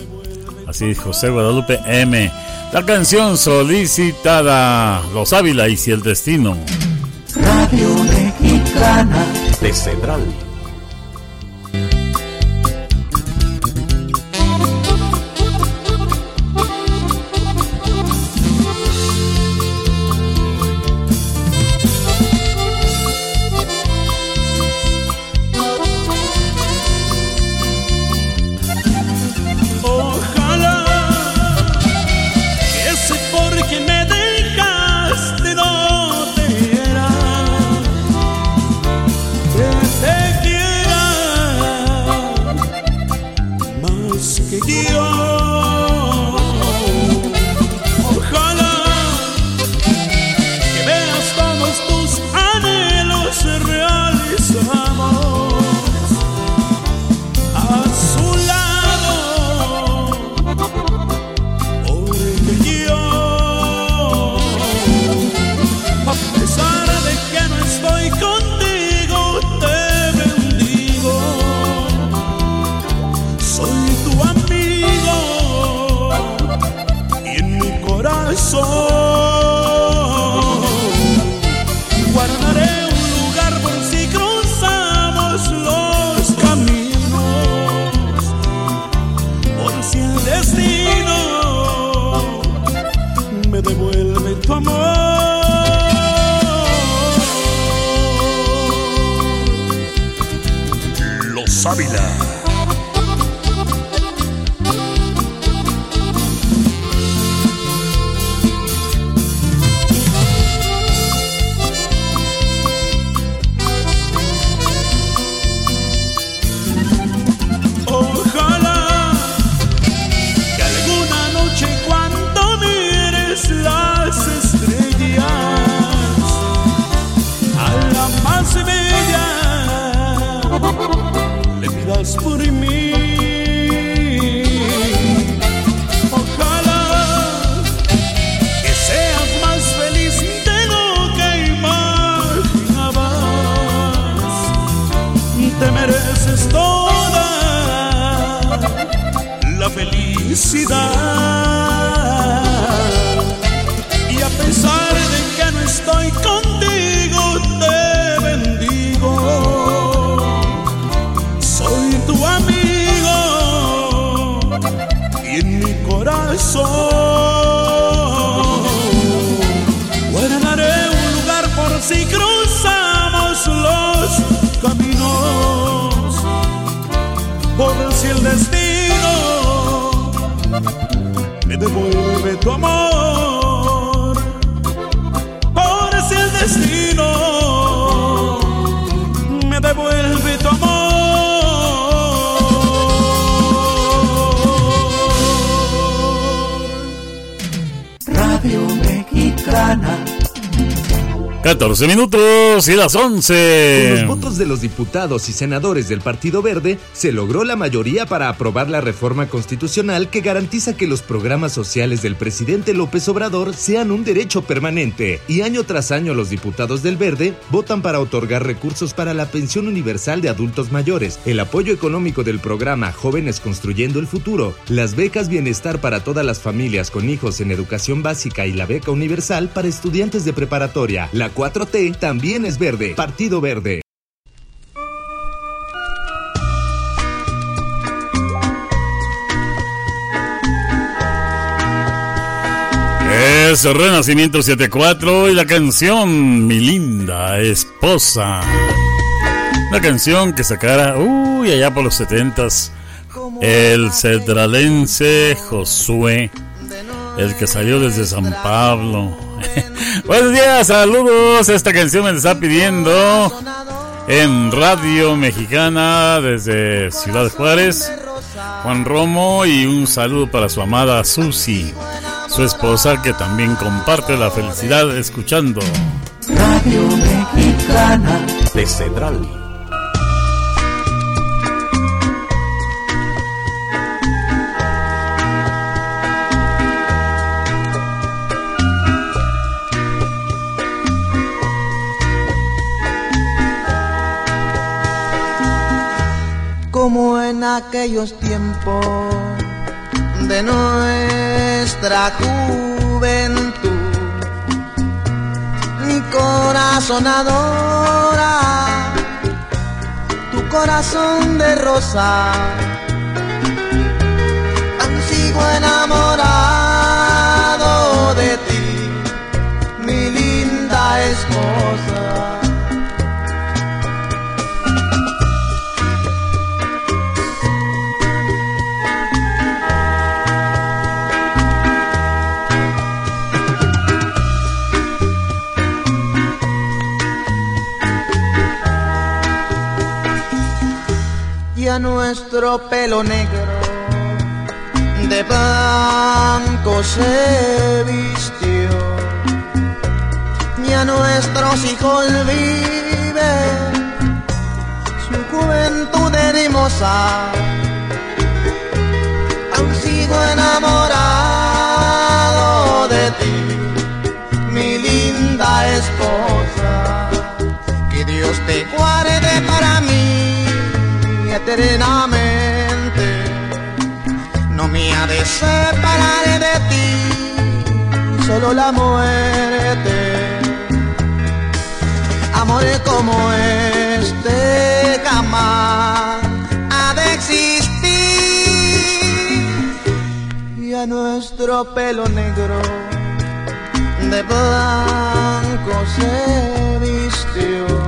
Así, José Guadalupe M. La canción solicitada, Los Ávila y si el destino. Radio Mexicana de Central. 14 minutos y las Con 11. los votos de los diputados y senadores del Partido Verde, se logró la mayoría para aprobar la reforma constitucional que garantiza que los programas sociales del presidente López Obrador sean un derecho permanente. Y año tras año los diputados del Verde votan para otorgar recursos para la pensión universal de adultos mayores, el apoyo económico del programa Jóvenes Construyendo el Futuro, las becas bienestar para todas las familias con hijos en educación básica y la beca universal para estudiantes de preparatoria. La 4T también es verde. Partido Verde. Es Renacimiento 74 y la canción Mi linda esposa. Una canción que sacara, uy, allá por los setentas, el cedralense Josué, el que salió desde San Pablo. Buenos días, saludos. Esta canción me está pidiendo en Radio Mexicana desde Ciudad Juárez. Juan Romo y un saludo para su amada Susi, su esposa que también comparte la felicidad escuchando. Radio Mexicana de Cedral. Aquellos tiempos de nuestra juventud. Mi corazón adora tu corazón de rosa. Aún sigo enamorado de ti, mi linda esposa. Nuestro pelo negro. De blanco se vistió. Y a nuestros hijos vive. Su juventud hermosa. Aún sigo enamorado de ti mi linda esposa. Que Dios te guarde para mí eternamente. No me ha de separar de ti, solo la muerte. Amor como este jamás ha de existir. Y a nuestro pelo negro de blanco se vistió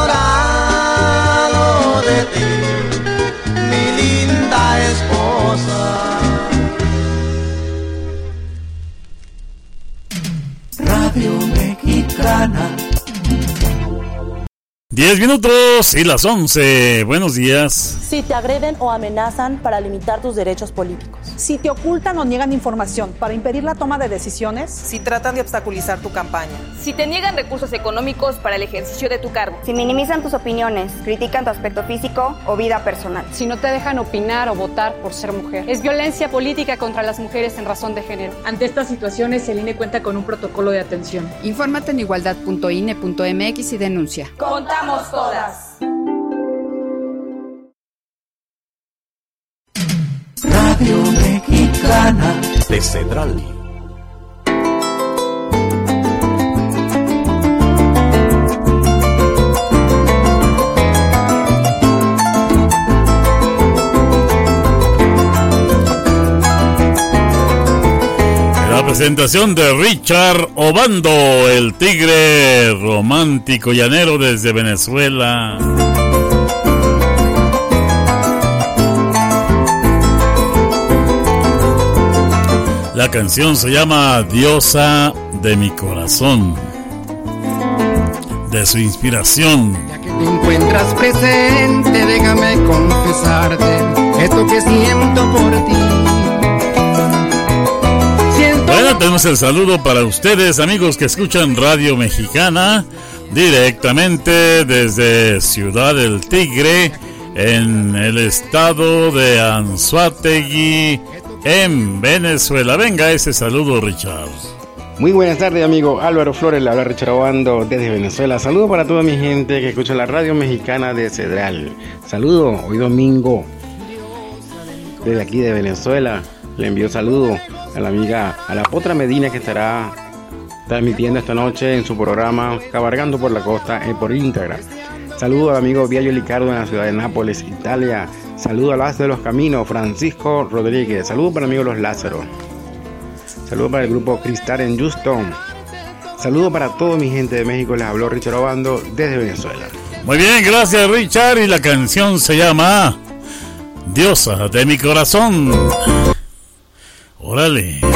esposa. Radio Mexicana. 10 minutos y las 11. Buenos días. Si te agreden o amenazan para limitar tus derechos políticos. Si te ocultan o niegan información para impedir la toma de decisiones. Si tratan de obstaculizar tu campaña. Si te niegan recursos económicos para el ejercicio de tu cargo. Si minimizan tus opiniones, critican tu aspecto físico o vida personal. Si no te dejan opinar o votar por ser mujer. Es violencia política contra las mujeres en razón de género. Ante estas situaciones, el INE cuenta con un protocolo de atención. Infórmate en igualdad.ine.mx y denuncia. Todas. Radio Mexicana. de Cedral. Presentación de Richard Obando, el tigre romántico llanero desde Venezuela. La canción se llama Diosa de mi corazón. De su inspiración. te encuentras presente, déjame confesarte esto que siento por ti. Tenemos el saludo para ustedes, amigos que escuchan Radio Mexicana, directamente desde Ciudad del Tigre, en el estado de Anzuategui, en Venezuela. Venga ese saludo, Richard. Muy buenas tardes, amigo Álvaro Flores, le habla Richard Obando desde Venezuela. Saludo para toda mi gente que escucha la radio mexicana de Cedral. Saludo, hoy domingo, desde aquí de Venezuela. Le envío saludo a la amiga, a la Potra Medina que estará transmitiendo esta noche en su programa Cabargando por la Costa eh, por Instagram. Saludo al amigo Viallo Licardo en la ciudad de Nápoles, Italia. Saludo a las de los Caminos, Francisco Rodríguez. Saludo para el amigo Los Lázaros. Saludo para el grupo Cristal en Houston. Saludo para toda mi gente de México. Les habló Richard Obando desde Venezuela. Muy bien, gracias Richard. Y la canción se llama Diosa de mi corazón. Órale.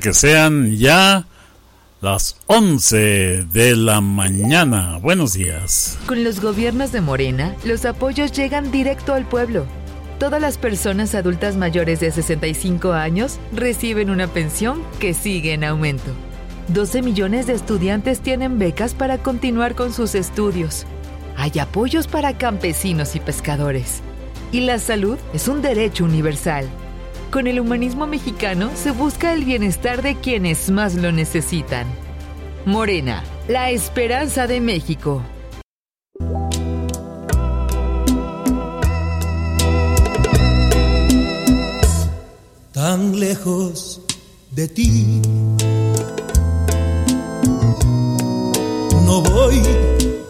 Que sean ya las 11 de la mañana. Buenos días. Con los gobiernos de Morena, los apoyos llegan directo al pueblo. Todas las personas adultas mayores de 65 años reciben una pensión que sigue en aumento. 12 millones de estudiantes tienen becas para continuar con sus estudios. Hay apoyos para campesinos y pescadores. Y la salud es un derecho universal. Con el humanismo mexicano se busca el bienestar de quienes más lo necesitan. Morena, la esperanza de México. tan lejos de ti. No voy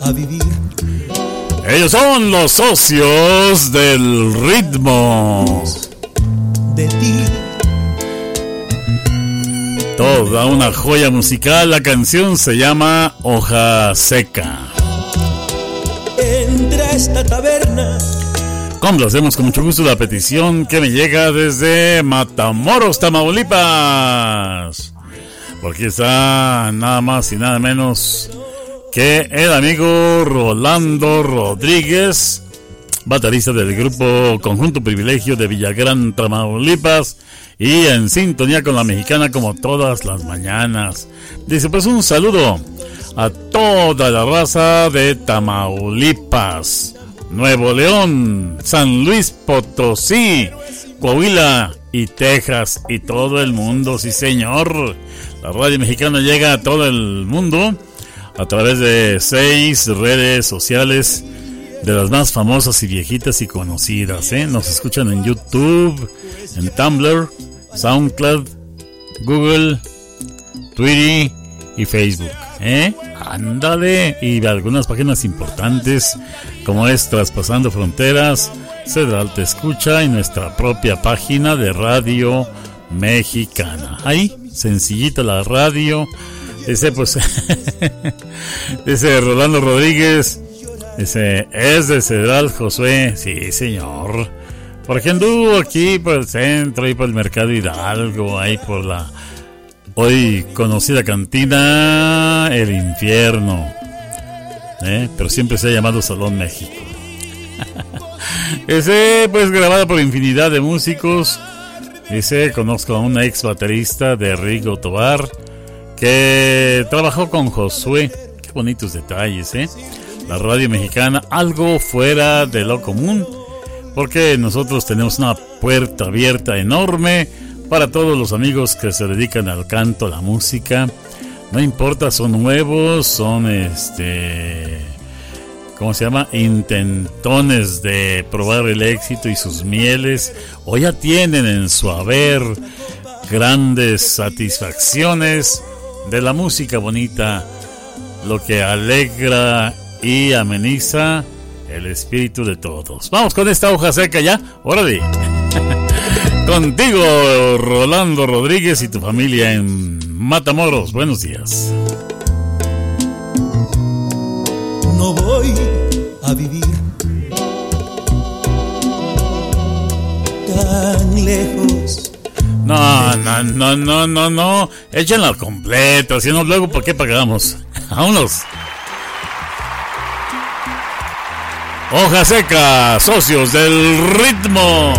a vivir. Ellos son los socios del ritmo. De ti. Toda una joya musical. La canción se llama Hoja Seca. Entra a esta taberna. Complacemos con mucho gusto la petición que me llega desde Matamoros, Tamaulipas. Porque está nada más y nada menos que el amigo Rolando Rodríguez, baterista del grupo Conjunto Privilegio de Villagrán, Tamaulipas, y en sintonía con la mexicana como todas las mañanas. Dice pues un saludo a toda la raza de Tamaulipas. Nuevo León, San Luis Potosí, Coahuila y Texas y todo el mundo, sí señor. La radio mexicana llega a todo el mundo a través de seis redes sociales de las más famosas y viejitas y conocidas. ¿eh? Nos escuchan en YouTube, en Tumblr, SoundCloud, Google, Twitter y Facebook. ¿eh? Ándale. Y algunas páginas importantes como es Traspasando Fronteras, Cedral Te Escucha y nuestra propia página de Radio Mexicana. Ahí, sencillito la radio. Dice, pues, dice Rolando Rodríguez, dice, es de Cedral Josué. Sí, señor. Porque anduvo aquí por el centro y por el Mercado Hidalgo, ahí por la hoy conocida cantina El Infierno. ¿eh? Pero siempre se ha llamado Salón México. Ese, pues, grabado por infinidad de músicos. Ese, conozco a una ex baterista de Rigo Tobar que trabajó con Josué. Qué bonitos detalles, ¿eh? La radio mexicana, algo fuera de lo común, porque nosotros tenemos una puerta abierta enorme para todos los amigos que se dedican al canto, la música. No importa, son nuevos, son este. ¿Cómo se llama? Intentones de probar el éxito y sus mieles. O ya tienen en su haber grandes satisfacciones de la música bonita. Lo que alegra y ameniza el espíritu de todos. Vamos con esta hoja seca ya. Órale. Contigo, Rolando Rodríguez y tu familia en Matamoros. Buenos días. No voy a vivir tan lejos. No, no, no, no, no, no. Échenla completa, si no, luego, ¿por qué pagamos? Vámonos. Hoja seca, socios del ritmo.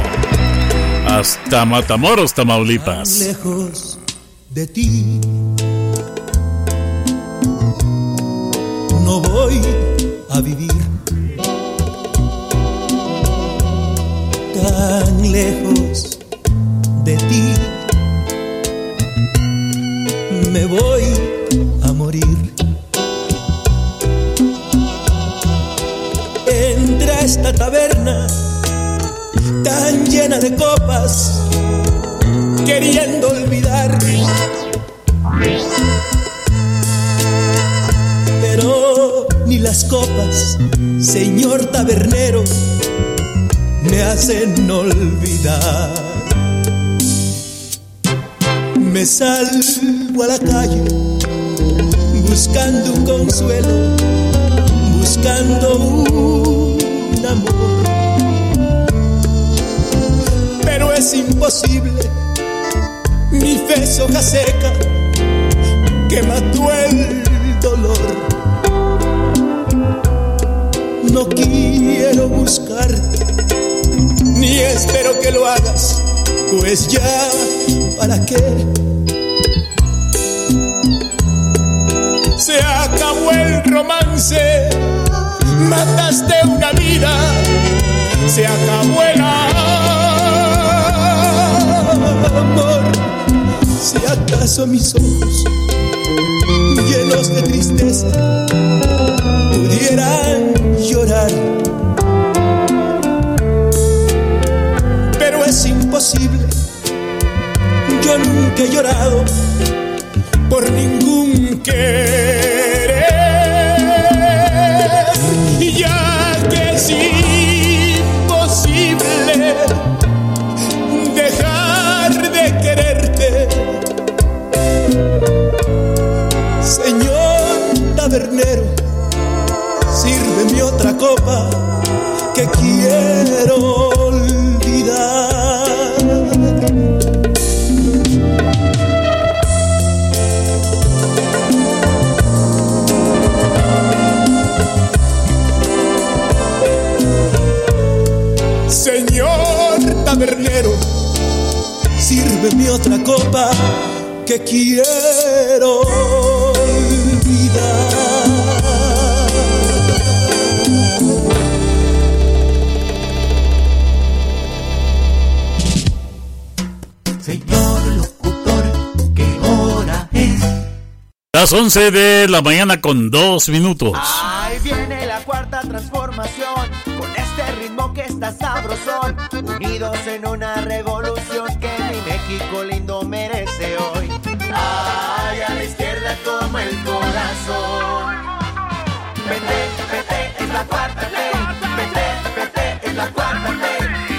Hasta Matamoros, Tamaulipas. lejos de ti. No voy a vivir tan lejos de ti. Me voy a morir. Esta taberna tan llena de copas, queriendo olvidar. Pero ni las copas, señor tabernero, me hacen olvidar. Me salgo a la calle buscando un consuelo, buscando un amor es imposible. Mi fe es hoja seca que mató el dolor. No quiero buscarte, ni espero que lo hagas, pues ya, ¿para qué? Se acabó el romance, mataste una vida, se acabó el amor. Si acaso mis ojos llenos de tristeza pudieran llorar. Pero es imposible, yo nunca he llorado por ningún querer. Otra copa que quiero olvidar. Señor locutor, ¿qué hora es? Las 11 de la mañana con dos minutos. Ahí viene la cuarta transformación, con este ritmo que está sabrosón, unidos en una revolución México lindo merece hoy. Ay, a la izquierda como el corazón. Vete, vete, es la cuarta T. Vete, vete, es la cuarta T.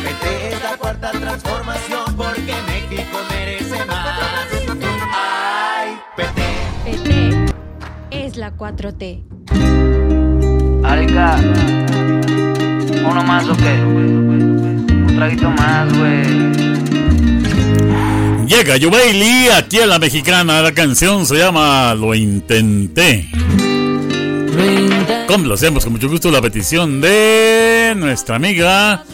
Vete, es la cuarta transformación porque México merece más. Ay, vete. PT es la 4T. Arica, uno más o qué? Un traguito más, güey. Llega Yubaili aquí a la mexicana. La canción se llama Lo intenté. Complacemos con mucho gusto la petición de nuestra amiga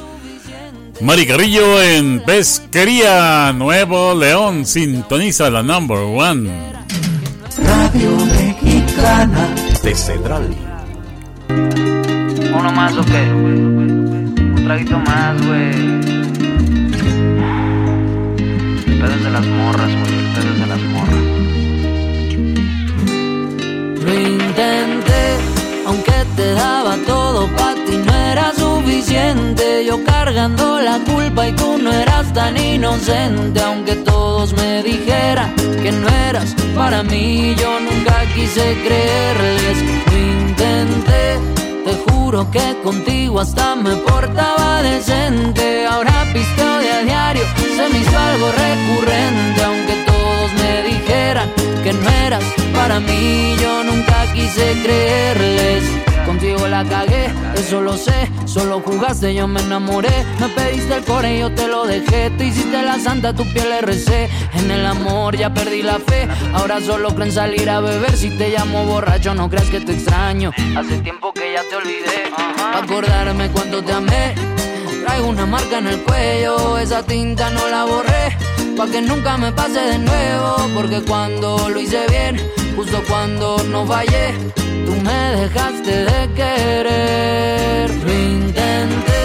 Mari Carrillo en Pesquería Nuevo León. Sintoniza la number one. Radio Mexicana de Cedral. Uno más o qué? Un traguito más, güey. Pedos de las morras, güey. De las morras. Lo intenté, aunque te daba todo pa' ti no era suficiente. Yo cargando la culpa y tú no eras tan inocente. Aunque todos me dijeran que no eras para mí, yo nunca quise creerles. Lo intenté, te juro que contigo hasta me portaba decente. Ahora pisteo de a diario, se me hizo algo recurrente. Aunque todos me dijeran que no eras para mí, yo nunca quise creerles. Contigo la cagué, eso lo sé. Solo jugaste, yo me enamoré. Me pediste el core y yo te lo dejé. Tú hiciste la santa, tu piel le recé. En el amor ya perdí la fe. Ahora solo creen salir a beber. Si te llamo borracho, no creas que te extraño. Hace tiempo que ya te olvidé. Pa' acordarme cuánto te amé. Traigo una marca en el cuello, esa tinta no la borré. Pa' que nunca me pase de nuevo, porque cuando lo hice bien, justo cuando no fallé, tú me dejaste de querer. Lo intenté,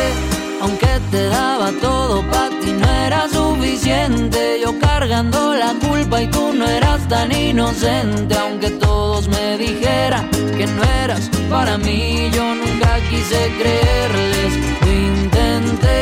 aunque te daba todo pa' ti no era suficiente. Yo cargando la culpa y tú no eras tan inocente. Aunque todos me dijeran que no eras para mí, yo nunca quise creerles. Lo intenté,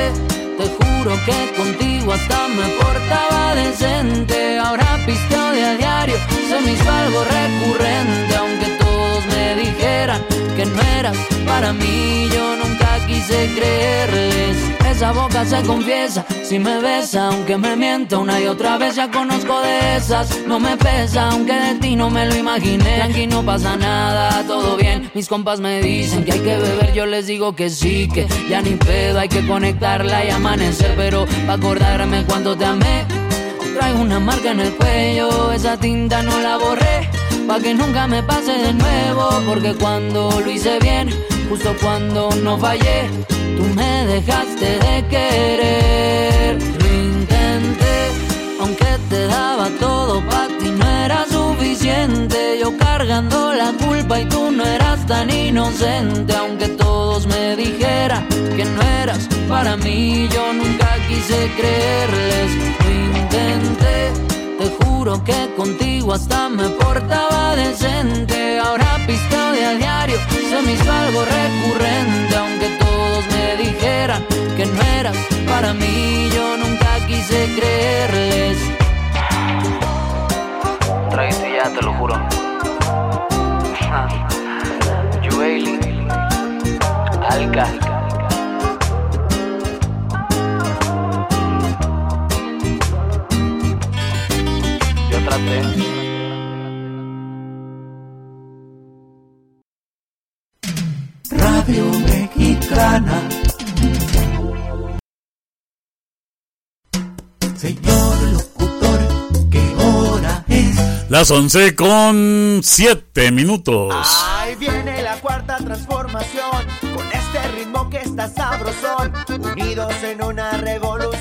te juro que contigo hasta me portaba decente. Ahora pisteo de a diario, se me hizo algo recurrente. Aunque todos me dijeran que no eras para mí, yo nunca quise creerles. esa boca se confiesa. Si me besa, aunque me mienta una y otra vez, ya conozco de esas. No me pesa, aunque de ti no me lo imaginé. Aquí no pasa nada, todo bien. Mis compas me dicen que hay que beber, yo les digo que sí, que ya ni pedo, hay que conectarla y amanecer. Pero pa' acordarme cuando te amé, traigo una marca en el cuello, esa tinta no la borré. Pa' que nunca me pase de nuevo, porque cuando lo hice bien, justo cuando no fallé, tú me dejaste de querer. Lo intenté, aunque te daba todo, pa' ti no era suficiente. Yo cargando la culpa y tú no eras tan inocente, aunque todos me dijeran que no eras para mí, yo nunca quise creerles. Juro que contigo hasta me portaba decente. Ahora pisteo de a diario, se me hizo algo recurrente. Aunque todos me dijeran que no eras para mí, yo nunca quise creerles. Traguito ya, te lo juro. Jueli, Alca. Radio Mexicana. Señor locutor, ¿qué hora es? Las 11 con 7 minutos. Ahí viene la cuarta transformación, con este ritmo que está sabrosón, unidos en una revolución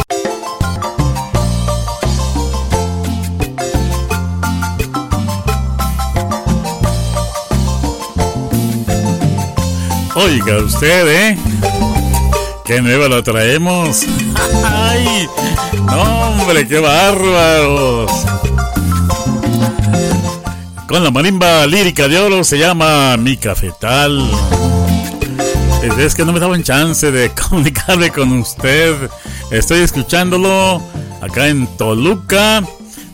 Oiga usted, ¿eh? ¿Qué nueva lo traemos? ¡Ay! ¡No, hombre, qué bárbaros! Con la marimba lírica de oro se llama Mi Cafetal. Es que no me daban chance de comunicarme con usted. Estoy escuchándolo acá en Toluca.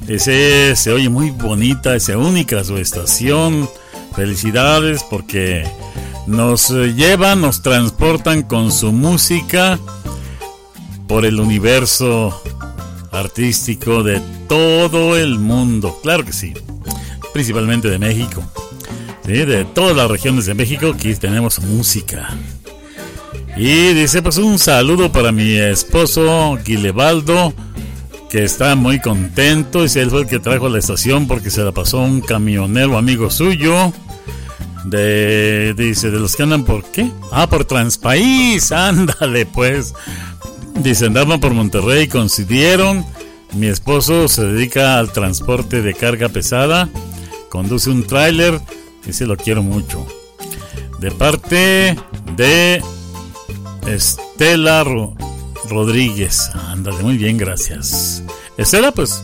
Ese se oye muy bonita, es única su estación. Felicidades porque nos eh, llevan, nos transportan con su música por el universo artístico de todo el mundo. Claro que sí, principalmente de México. De todas las regiones de México, aquí tenemos música. Y dice, pues un saludo para mi esposo Guilebaldo, que está muy contento. Y él fue el que trajo la estación porque se la pasó un camionero amigo suyo. De, dice, de los que andan por qué? Ah, por Transpaís, ándale pues. Dice, andaban por Monterrey, coincidieron. Mi esposo se dedica al transporte de carga pesada, conduce un tráiler, dice, lo quiero mucho. De parte de Estela Rodríguez, ándale, muy bien, gracias. Estela, pues,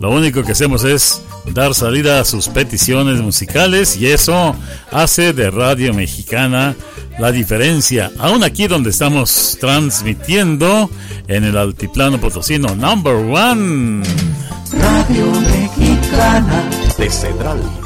lo único que hacemos es dar salida a sus peticiones musicales y eso hace de Radio Mexicana la diferencia. Aún aquí donde estamos transmitiendo en el altiplano potosino number one. Radio Mexicana de Central.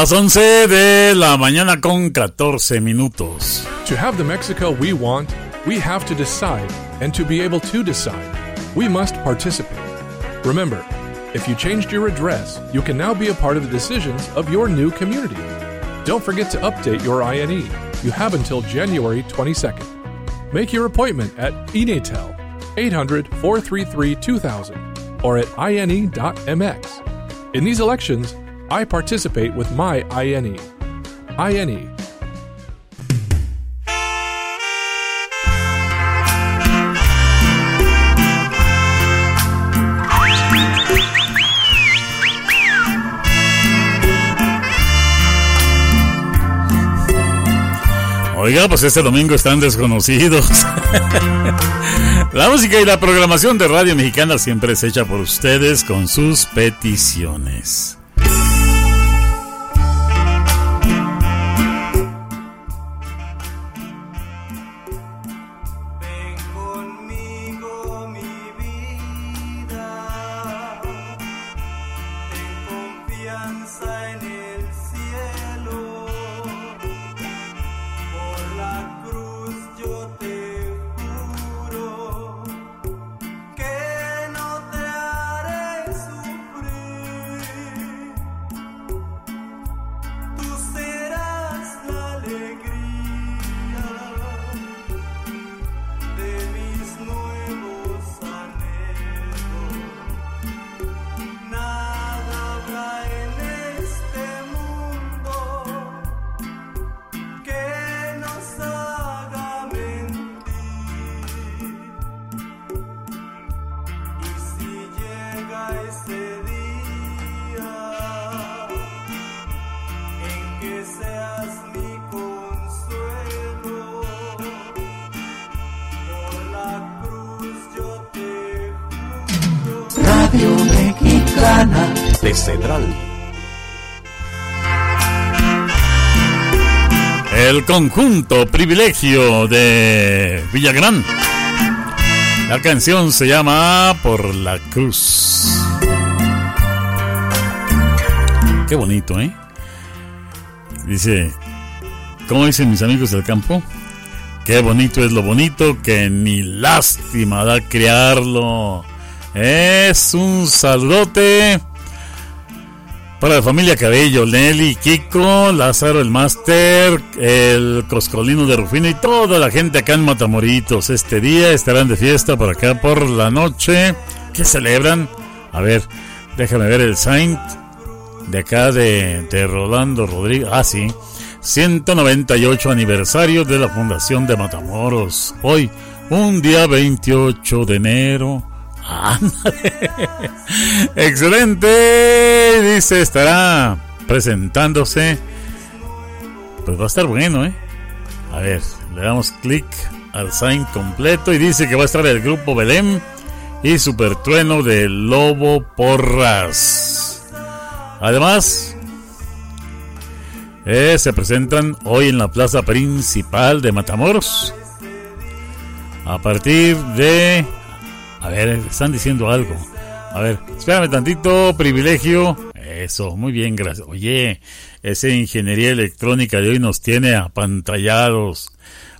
Las 11 de la mañana con 14 minutos. To have the Mexico we want, we have to decide, and to be able to decide, we must participate. Remember, if you changed your address, you can now be a part of the decisions of your new community. Don't forget to update your INE. You have until January 22nd. Make your appointment at Enatel 800 433 2000 or at ine.mx. In these elections, I participate with my INE. INE. Oiga, pues este domingo están desconocidos. la música y la programación de Radio Mexicana siempre es hecha por ustedes con sus peticiones. Cedral. El conjunto privilegio de Villagrán. La canción se llama Por la Cruz. Qué bonito, ¿eh? Dice, ¿cómo dicen mis amigos del campo? Qué bonito es lo bonito que ni lástima da criarlo. Es un saludote para la familia Cabello, Nelly, Kiko, Lázaro, el Máster, el Coscolino de Rufino y toda la gente acá en Matamoritos. Este día estarán de fiesta por acá por la noche. ¿Qué celebran? A ver, déjame ver el Saint de acá de, Rolando Rodríguez. Ah, sí. 198 aniversario de la Fundación de Matamoros. Hoy, un día 28 de enero. Ándale. Excelente. Dice, estará presentándose. Pues va a estar bueno, ¿eh? A ver, le damos clic al sign completo y dice que va a estar el grupo Belém y Super Trueno de Lobo Porras. Además, eh, se presentan hoy en la plaza principal de Matamoros. A partir de... A ver, están diciendo algo. A ver, espérame tantito, privilegio. Eso, muy bien, gracias. Oye, ese ingeniería electrónica de hoy nos tiene apantallados.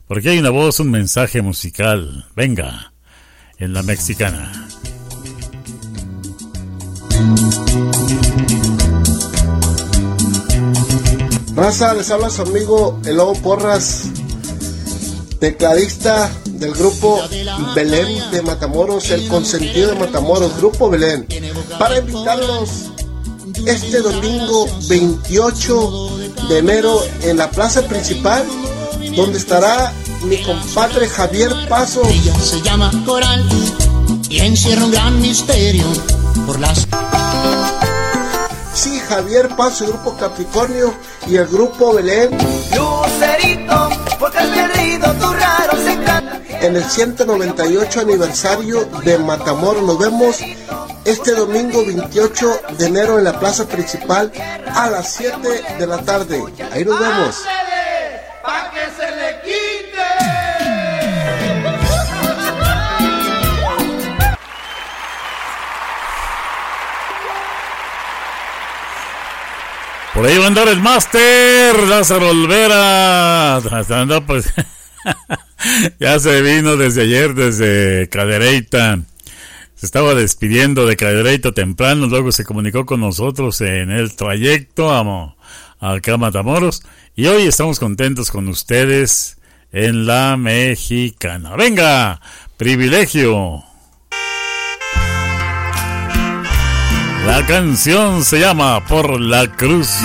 Porque hay una voz, un mensaje musical. Venga, en la mexicana. Raza, les habla su amigo El Lobo Porras, tecladista del grupo Belén de Matamoros, el consentido de Matamoros, Grupo Belén, para invitarlos este domingo 28 de enero en la plaza principal, donde estará mi compadre Javier Paso. Ella se llama Coral y encierra un gran misterio por las Sí, Javier Paso, el grupo Capricornio y el grupo Belén. Lucerito, en el 198 aniversario de Matamoros. Nos vemos este domingo 28 de enero en la plaza principal a las 7 de la tarde. Ahí nos vemos. Por ahí va a andar el máster, Lázaro Olvera. pues, ya se vino desde ayer, desde Cadereyta. Se estaba despidiendo de Cadereyta temprano, luego se comunicó con nosotros en el trayecto a, acá a Matamoros. Y hoy estamos contentos con ustedes en la mexicana. Venga, privilegio. La canción se llama Por la Cruz.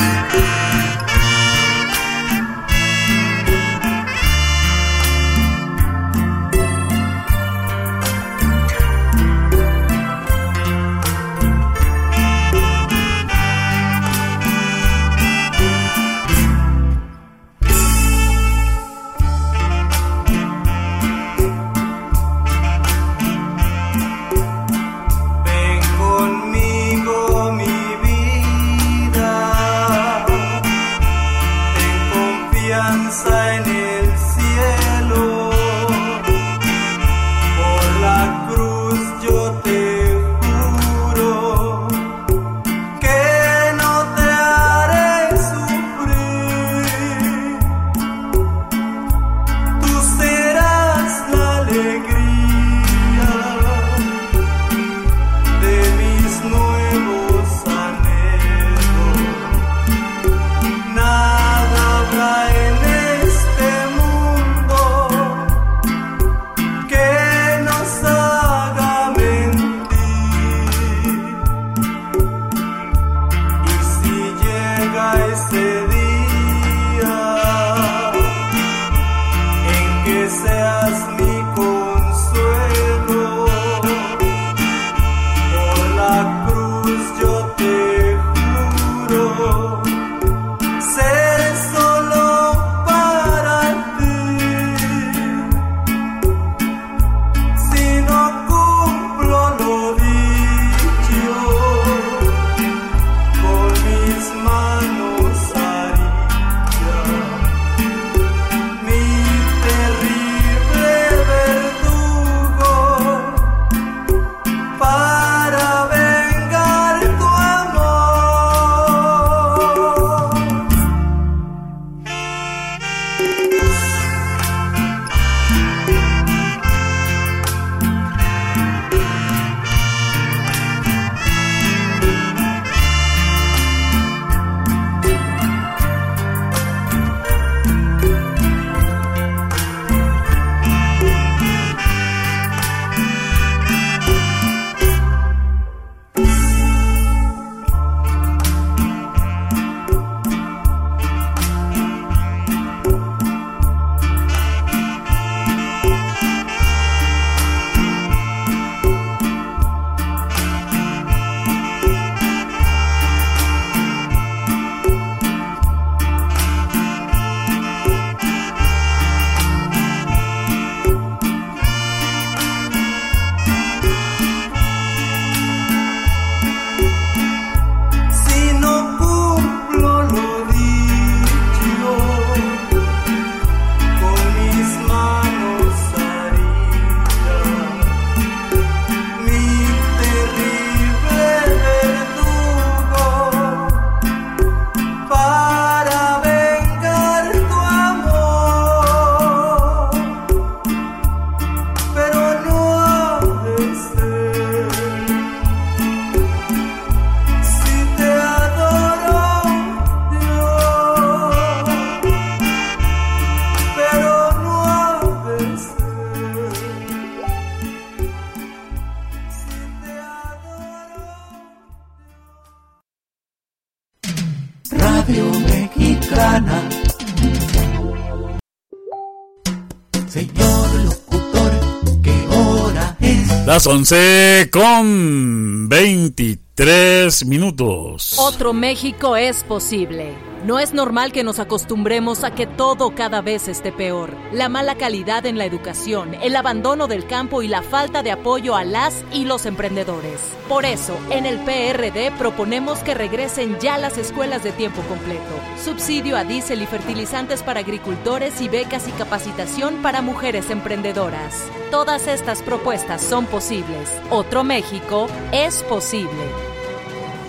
Las 11 con 23 minutos. Otro México es posible. No es normal que nos acostumbremos a que todo cada vez esté peor. La mala calidad en la educación, el abandono del campo y la falta de apoyo a las y los emprendedores. Por eso, en el PRD proponemos que regresen ya las escuelas de tiempo completo, subsidio a diésel y fertilizantes para agricultores y becas y capacitación para mujeres emprendedoras. Todas estas propuestas son posibles. Otro México es posible.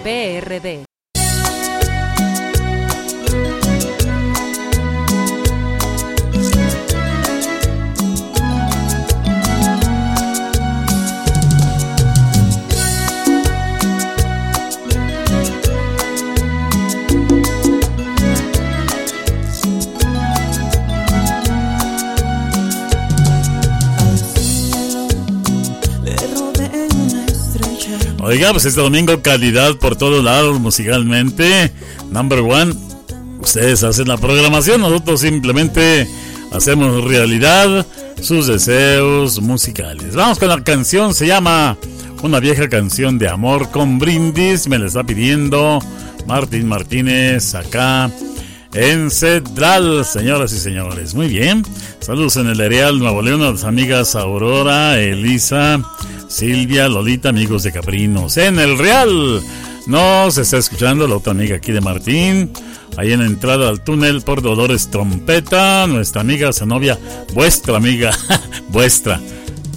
PRD. Oiga, pues este domingo calidad por todos lados musicalmente. Number one. Ustedes hacen la programación, nosotros simplemente hacemos realidad sus deseos musicales. Vamos con la canción, se llama Una vieja canción de amor con brindis. Me la está pidiendo Martín Martínez acá en Central, señoras y señores. Muy bien. Saludos en el Areal Nuevo León a las amigas Aurora, Elisa, Silvia, Lolita, amigos de Caprinos. En el Real nos está escuchando la otra amiga aquí de Martín. Ahí en la entrada al túnel por Dolores Trompeta, nuestra amiga Zenobia, vuestra amiga, vuestra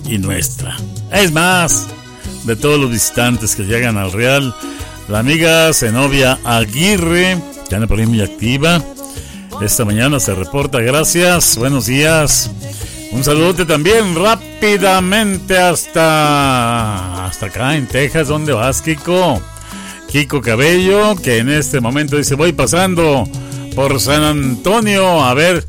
y nuestra. Es más, de todos los visitantes que llegan al Real, la amiga Zenobia Aguirre, ya anda por ahí muy activa. Esta mañana se reporta, gracias, buenos días. Un saludote también rápidamente hasta hasta acá en Texas, ¿dónde vas, Kiko? Kiko Cabello, que en este momento dice, voy pasando por San Antonio, a ver,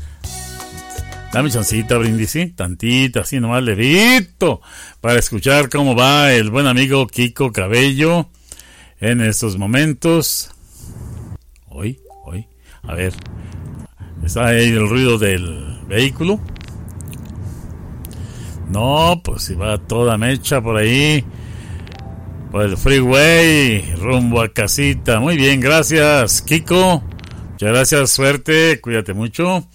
dame chancita, brindisi, tantita, así nomás levito, para escuchar cómo va el buen amigo Kiko Cabello en estos momentos. Hoy, hoy, a ver, está ahí el ruido del vehículo. No, pues si va toda mecha por ahí. Por el freeway, rumbo a casita. Muy bien, gracias, Kiko. Muchas gracias, suerte, cuídate mucho.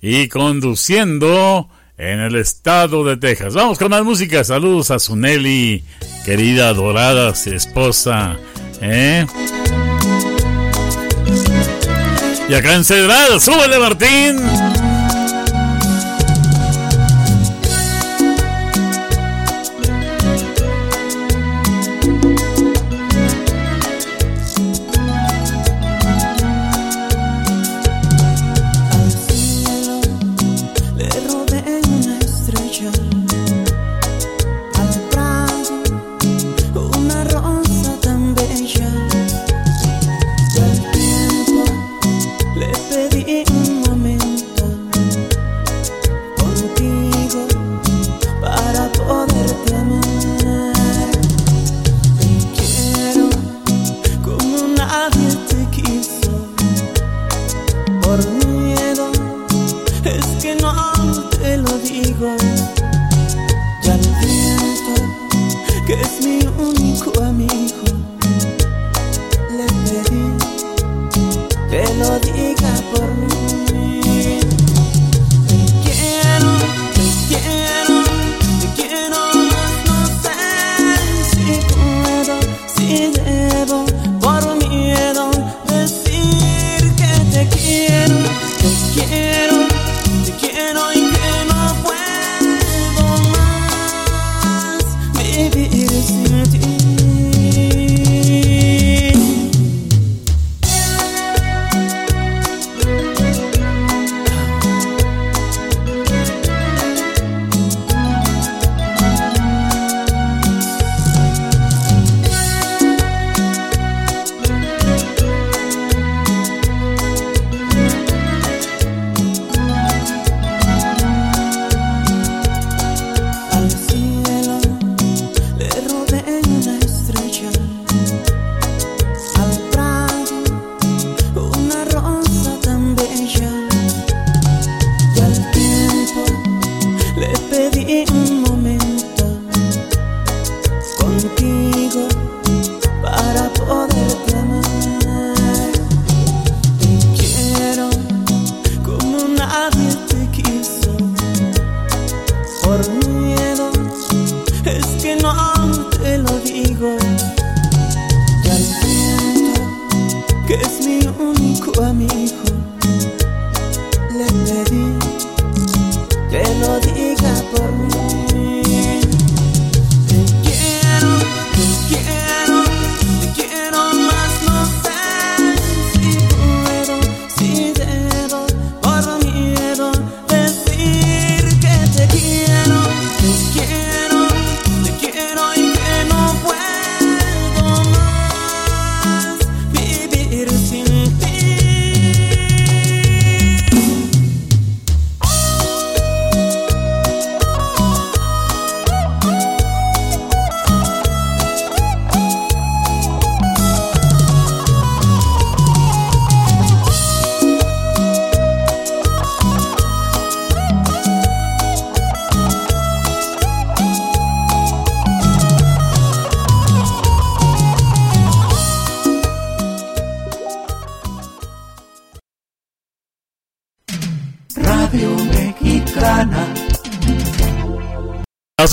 Y conduciendo en el estado de Texas. Vamos con más música. Saludos a su Nelly, querida, adorada esposa. ¿eh? Y acá en Cedral, súbele Martín.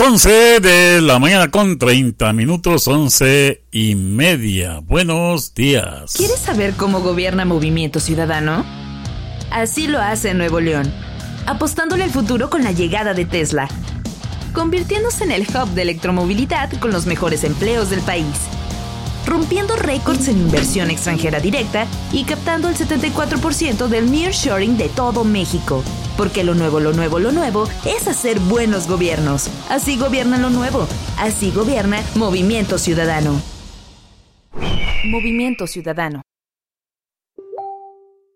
11 de la mañana con 30 minutos, 11 y media. Buenos días. ¿Quieres saber cómo gobierna Movimiento Ciudadano? Así lo hace Nuevo León, apostándole al futuro con la llegada de Tesla, convirtiéndose en el hub de electromovilidad con los mejores empleos del país, rompiendo récords en inversión extranjera directa y captando el 74% del nearshoring de todo México. Porque lo nuevo, lo nuevo, lo nuevo es hacer buenos gobiernos. Así gobierna lo nuevo. Así gobierna Movimiento Ciudadano. Movimiento Ciudadano.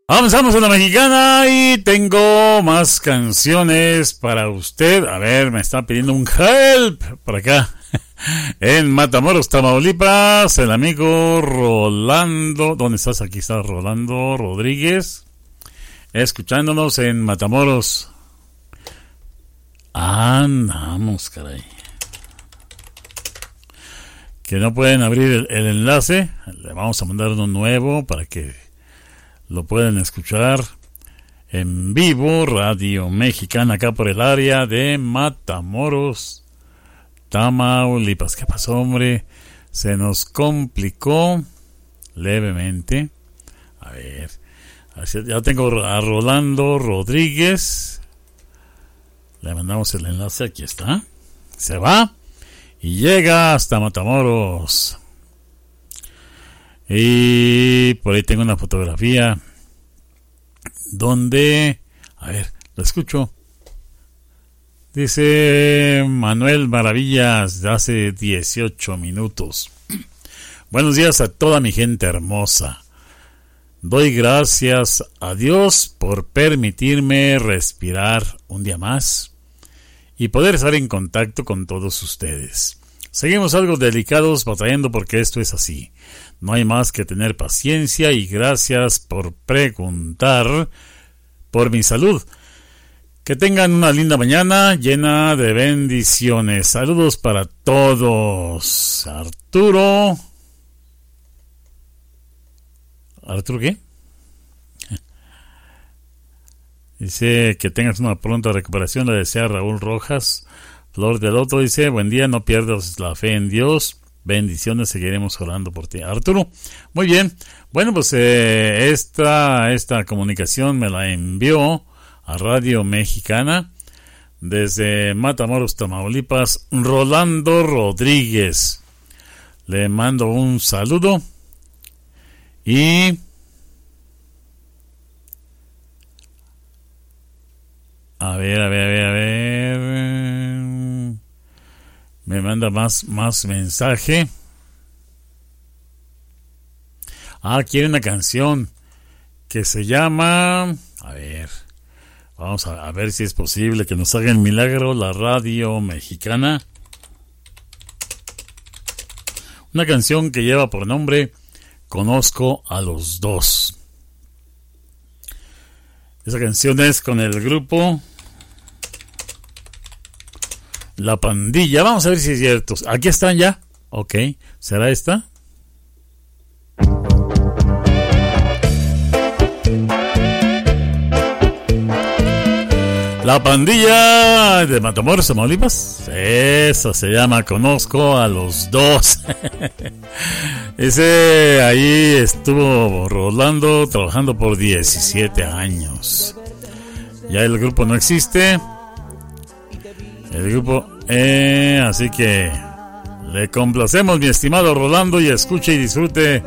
Avanzamos en la mexicana y tengo más canciones para usted. A ver, me está pidiendo un help por acá. En Matamoros, Tamaulipas, el amigo Rolando. ¿Dónde estás? Aquí está Rolando Rodríguez. Escuchándonos en Matamoros. Andamos, caray. Que no pueden abrir el, el enlace. Le vamos a mandar uno nuevo para que lo pueden escuchar en vivo, Radio Mexicana, acá por el área de Matamoros, Tamaulipas. ¿Qué pasó, hombre? Se nos complicó levemente. A ver, ya tengo a Rolando Rodríguez. Le mandamos el enlace, aquí está. Se va y llega hasta Matamoros. Y por ahí tengo una fotografía donde, a ver, lo escucho. Dice Manuel Maravillas hace 18 minutos. Buenos días a toda mi gente hermosa. Doy gracias a Dios por permitirme respirar un día más y poder estar en contacto con todos ustedes. Seguimos algo delicados batallando porque esto es así. No hay más que tener paciencia y gracias por preguntar por mi salud. Que tengan una linda mañana llena de bendiciones. Saludos para todos. Arturo. ¿Arturo qué? Dice que tengas una pronta recuperación. Le desea Raúl Rojas. Flor del Otro dice, buen día, no pierdas la fe en Dios. Bendiciones, seguiremos orando por ti. Arturo, muy bien. Bueno, pues eh, esta, esta comunicación me la envió a Radio Mexicana desde Matamoros, Tamaulipas, Rolando Rodríguez. Le mando un saludo y a ver, a ver, a ver, a ver me manda más, más mensaje. Ah, quiere una canción que se llama... A ver, vamos a, ver si es posible que nos haga el milagro la radio mexicana. Una canción que lleva por nombre Conozco a los dos. Esa canción es con el grupo la pandilla. Vamos a ver si es cierto. Aquí están ya. Ok. ¿Será esta? La pandilla de Matamoros, Tamaulipas. Eso se llama Conozco a los dos. Ese ahí estuvo Rolando trabajando por 17 años. Ya el grupo no existe. El grupo, eh, así que le complacemos, mi estimado Rolando, y escuche y disfrute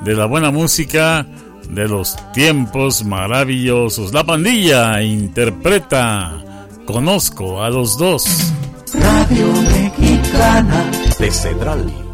de la buena música de los tiempos maravillosos. La pandilla interpreta Conozco a los dos. Radio Mexicana de Cedral.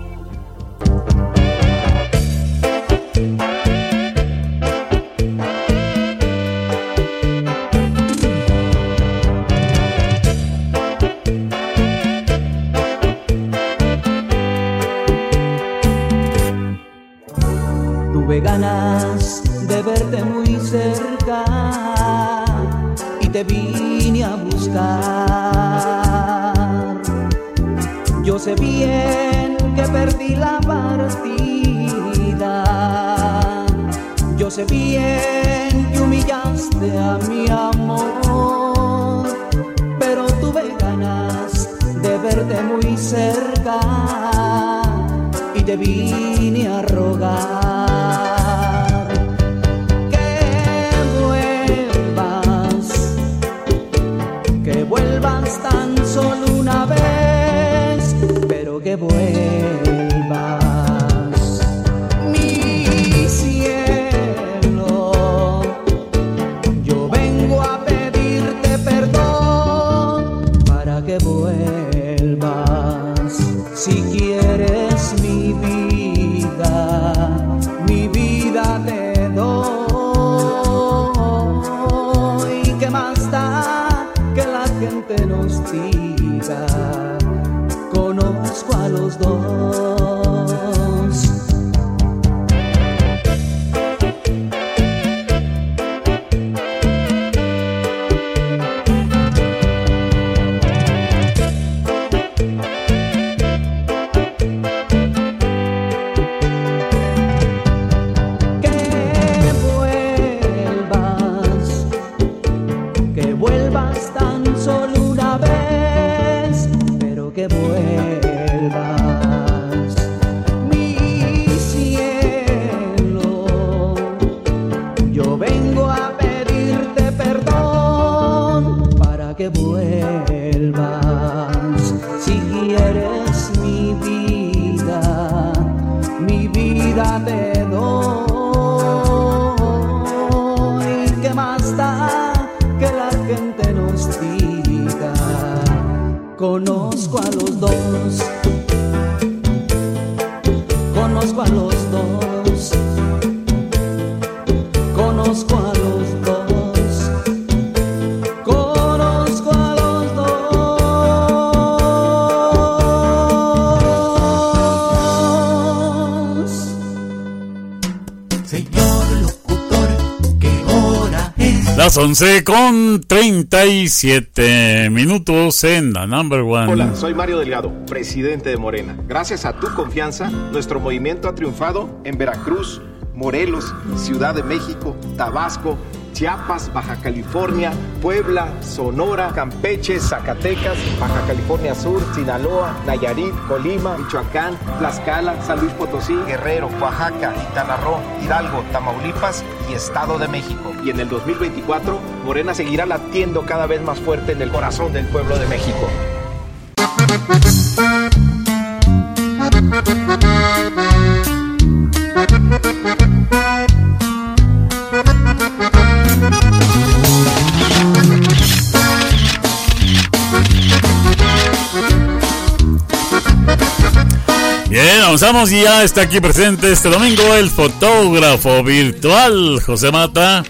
bien que humillaste a mi amor, pero tuve ganas de verte muy cerca y te vine a rogar. Que vuelvas, que vuelvas tan solo una vez, pero que vuelvas. 11 con 37 minutos en la number one. Hola, soy Mario Delgado, presidente de Morena. Gracias a tu confianza, nuestro movimiento ha triunfado en Veracruz, Morelos, Ciudad de México, Tabasco, Chiapas, Baja California, Puebla, Sonora, Campeche, Zacatecas, Baja California Sur, Sinaloa, Nayarit, Colima, Michoacán, Tlaxcala, San Luis Potosí, Guerrero, Oaxaca, Quintana Hidalgo, Tamaulipas y Estado de México. Y en el 2024, Morena seguirá latiendo cada vez más fuerte en el corazón del pueblo de México. Y ya está aquí presente este domingo el fotógrafo virtual José Mata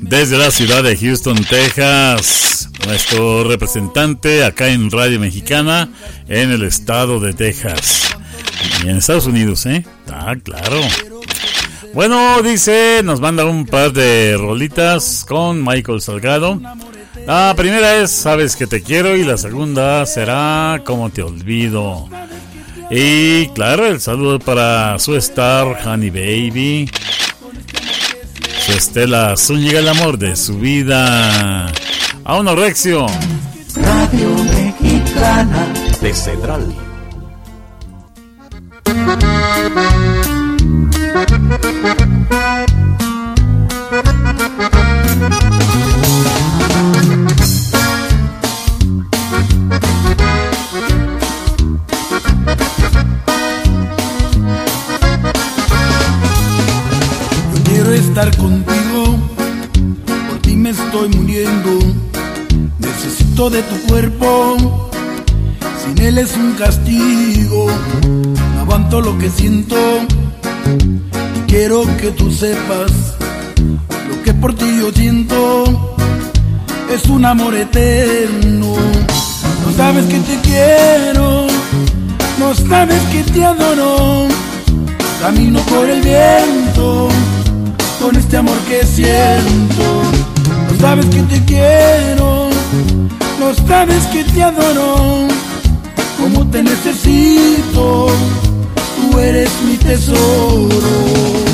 desde la ciudad de Houston, Texas. Nuestro representante acá en Radio Mexicana en el estado de Texas. Y en Estados Unidos, ¿eh? Ah, claro. Bueno, dice, nos manda un par de rolitas con Michael Salgado. La primera es Sabes que te quiero y la segunda será Como te olvido. Y claro, el saludo para su star, Honey Baby. Su Estela Zúñiga, el amor de su vida. A una Rexio. Radio Mexicana de Cedral. Estar contigo, por ti me estoy muriendo. Necesito de tu cuerpo, sin él es un castigo. No aguanto lo que siento, quiero que tú sepas lo que por ti yo siento. Es un amor eterno. No sabes que te quiero, no sabes que te adoro. Camino por el viento con este amor que siento. No sabes que te quiero, no sabes que te adoro, como te necesito, tú eres mi tesoro.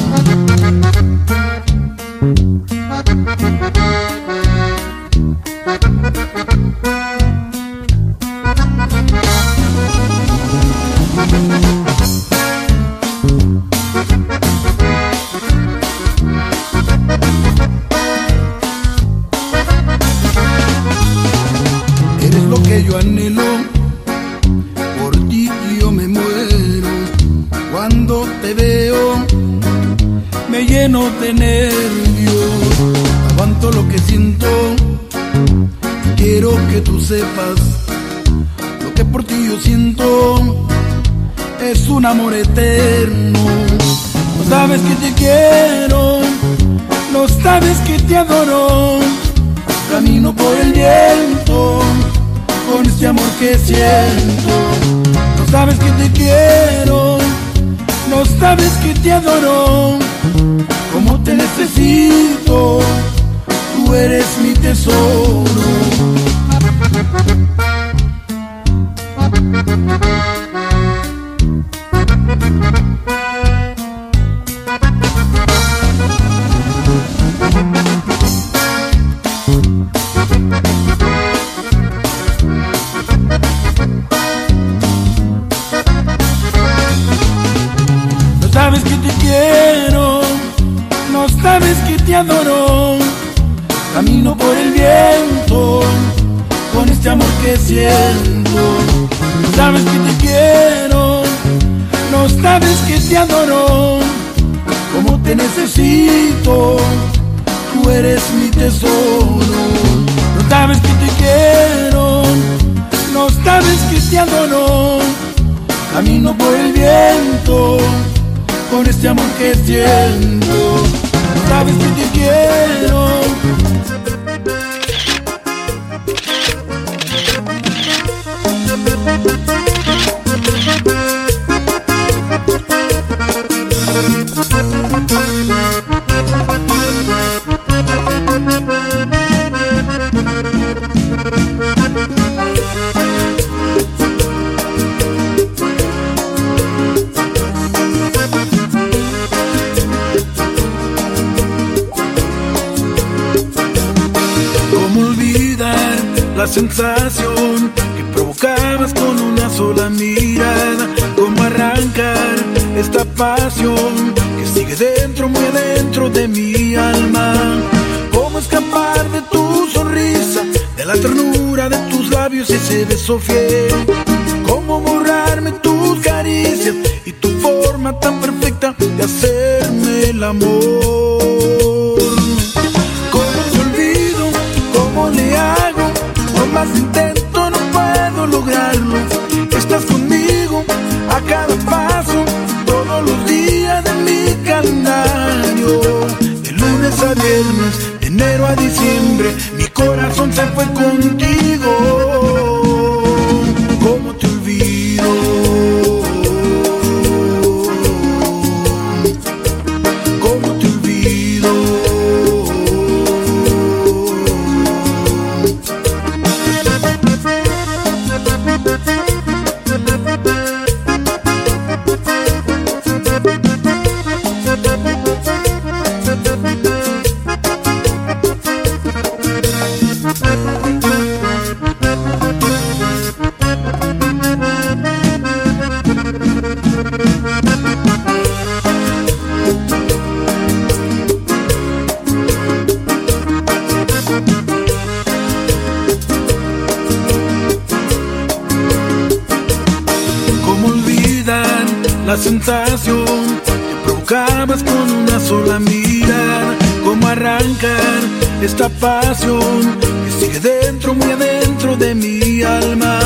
la sensación que provocabas con una sola mirada. Cómo arrancar esta pasión que sigue dentro, muy adentro de mi alma.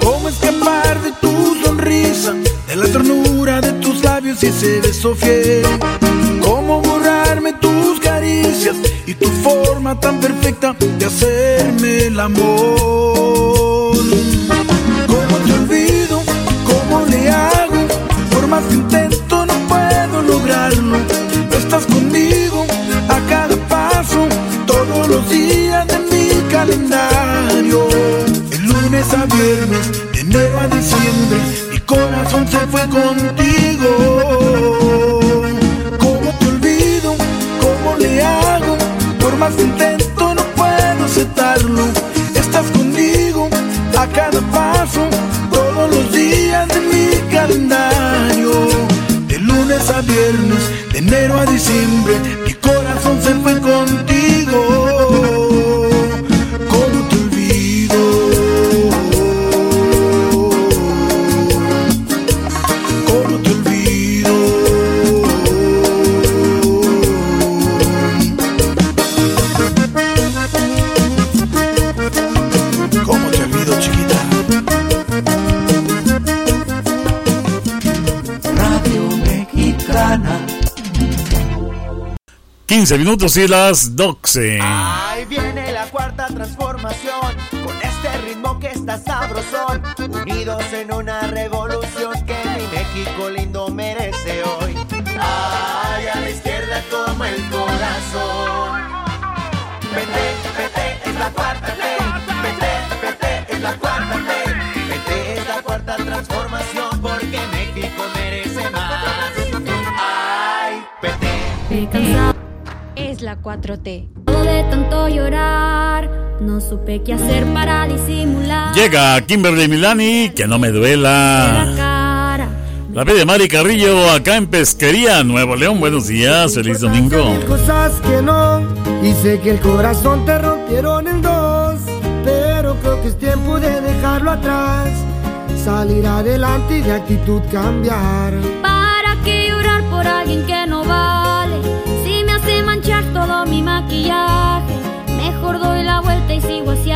Cómo escapar de tu sonrisa, de la ternura de tus labios y ese beso fiel. Cómo borrarme tus caricias y tu forma tan perfecta de hacerme el amor. más intento no puedo lograrlo. Estás conmigo a cada paso, todos los días de mi calendario. De lunes a viernes, de enero a diciembre, mi corazón se fue contigo. ¿Cómo te olvido? ¿Cómo le hago? Por más intento 15 minutos y las 12. Ahí viene la cuarta transformación, con este ritmo que está sabrosón, unidos en una revolución que mi México lindo merece hoy. Ay, a la izquierda como el corazón. Vete, vete, es la cuarta T. Vete, vete, es la cuarta T. Vete, es la cuarta transformación, porque México merece más. Ay, vete. Es la 4T. De tanto llorar, no supe qué hacer para disimular. Llega Kimberly Milani, que no me duela. La cara. La de Mari Carrillo, acá en Pesquería, Nuevo León. Buenos días, feliz domingo. Mil cosas que no, y sé que el corazón te rompieron en dos, pero creo que es tiempo de dejarlo atrás, salir adelante y de actitud cambiar.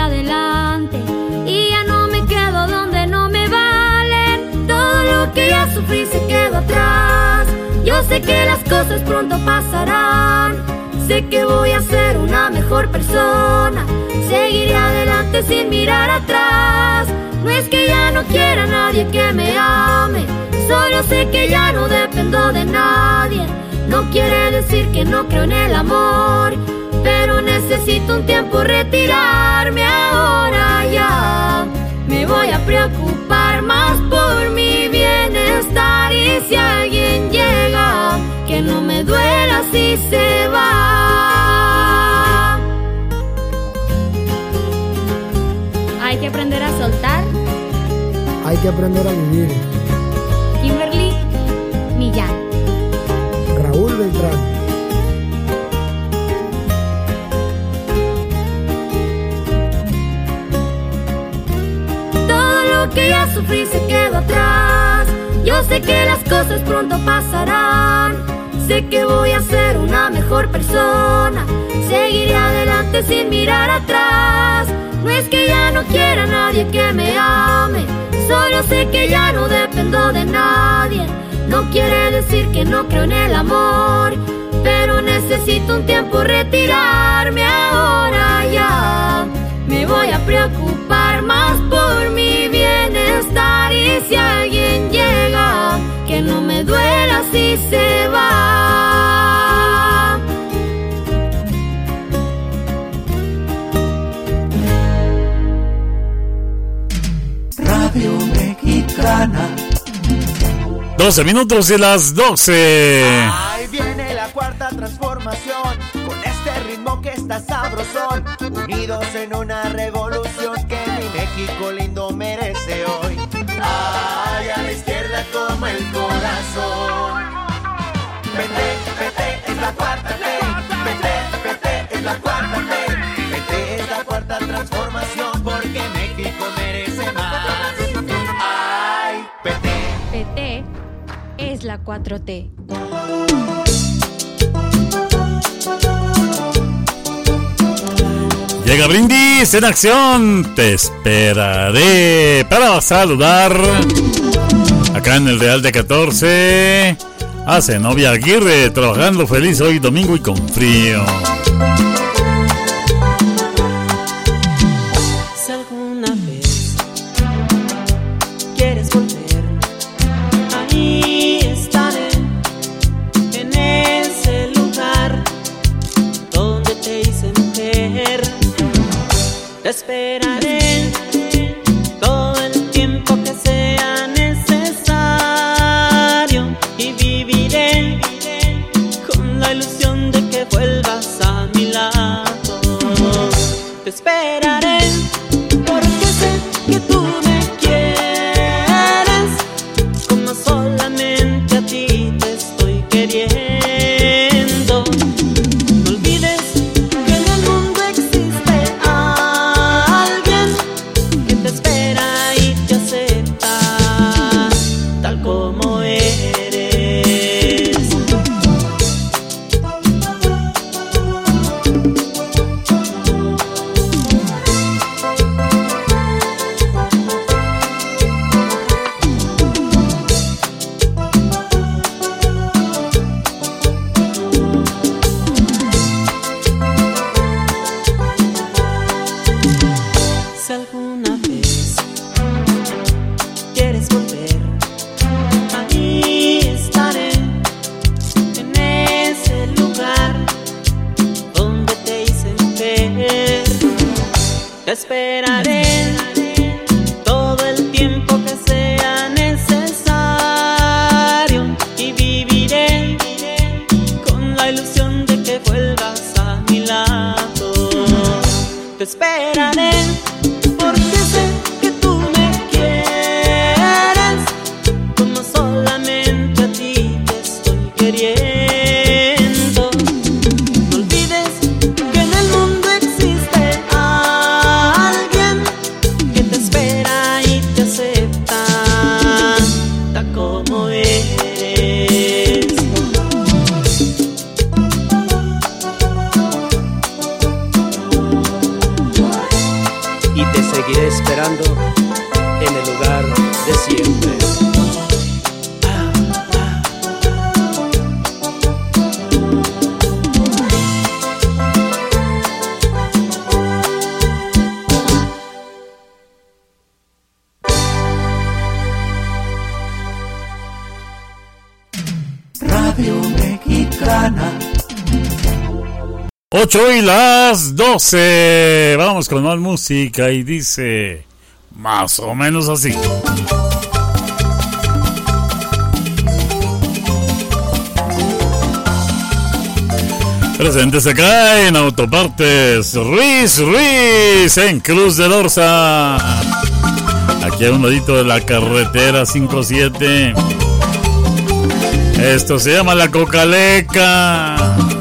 Adelante. Y ya no me quedo donde no me valen. Todo lo que ya sufrí se quedó atrás. Yo sé que las cosas pronto pasarán. Sé que voy a ser una mejor persona. Seguiré adelante sin mirar atrás. No es que ya no quiera a nadie que me ame. Solo sé que ya no dependo de nadie. No quiere decir que no creo en el amor. Pero necesito un tiempo retirarme ahora ya. Me voy a preocupar más por mi bienestar. Y si alguien llega, que no me duela si se va. Hay que aprender a soltar. Hay que aprender a vivir. Kimberly Millán. Raúl Beltrán. Que ya sufrí se quedó atrás. Yo sé que las cosas pronto pasarán. Sé que voy a ser una mejor persona. Seguiré adelante sin mirar atrás. No es que ya no quiera nadie que me ame. Solo sé que ya no dependo de nadie. No quiere decir que no creo en el amor. Pero necesito un tiempo retirarme ahora ya. Me voy a preocupar Y si alguien llega, que no me duela si se va. Radio Mexicana. 12 minutos y las 12. Ahí viene la cuarta transformación, con este ritmo que está sabrosón, unidos en una revolución que mi México lindo merece el corazón. Vete, vete, es la cuarta ley. Vete, vete, es la cuarta ley. Vete, es la cuarta transformación, porque México merece más. Ay, vete. PT es la 4T. Llega Brindis en acción. Te esperaré para saludar. Acá en el Real de 14. Hace novia Aguirre trabajando feliz hoy domingo y con frío. las 12. Vamos con más música y dice más o menos así. Presentes acá en Autopartes Ruiz Ruiz en Cruz del Orza. Aquí a un ladito de la carretera 57. Esto se llama la cocaleca.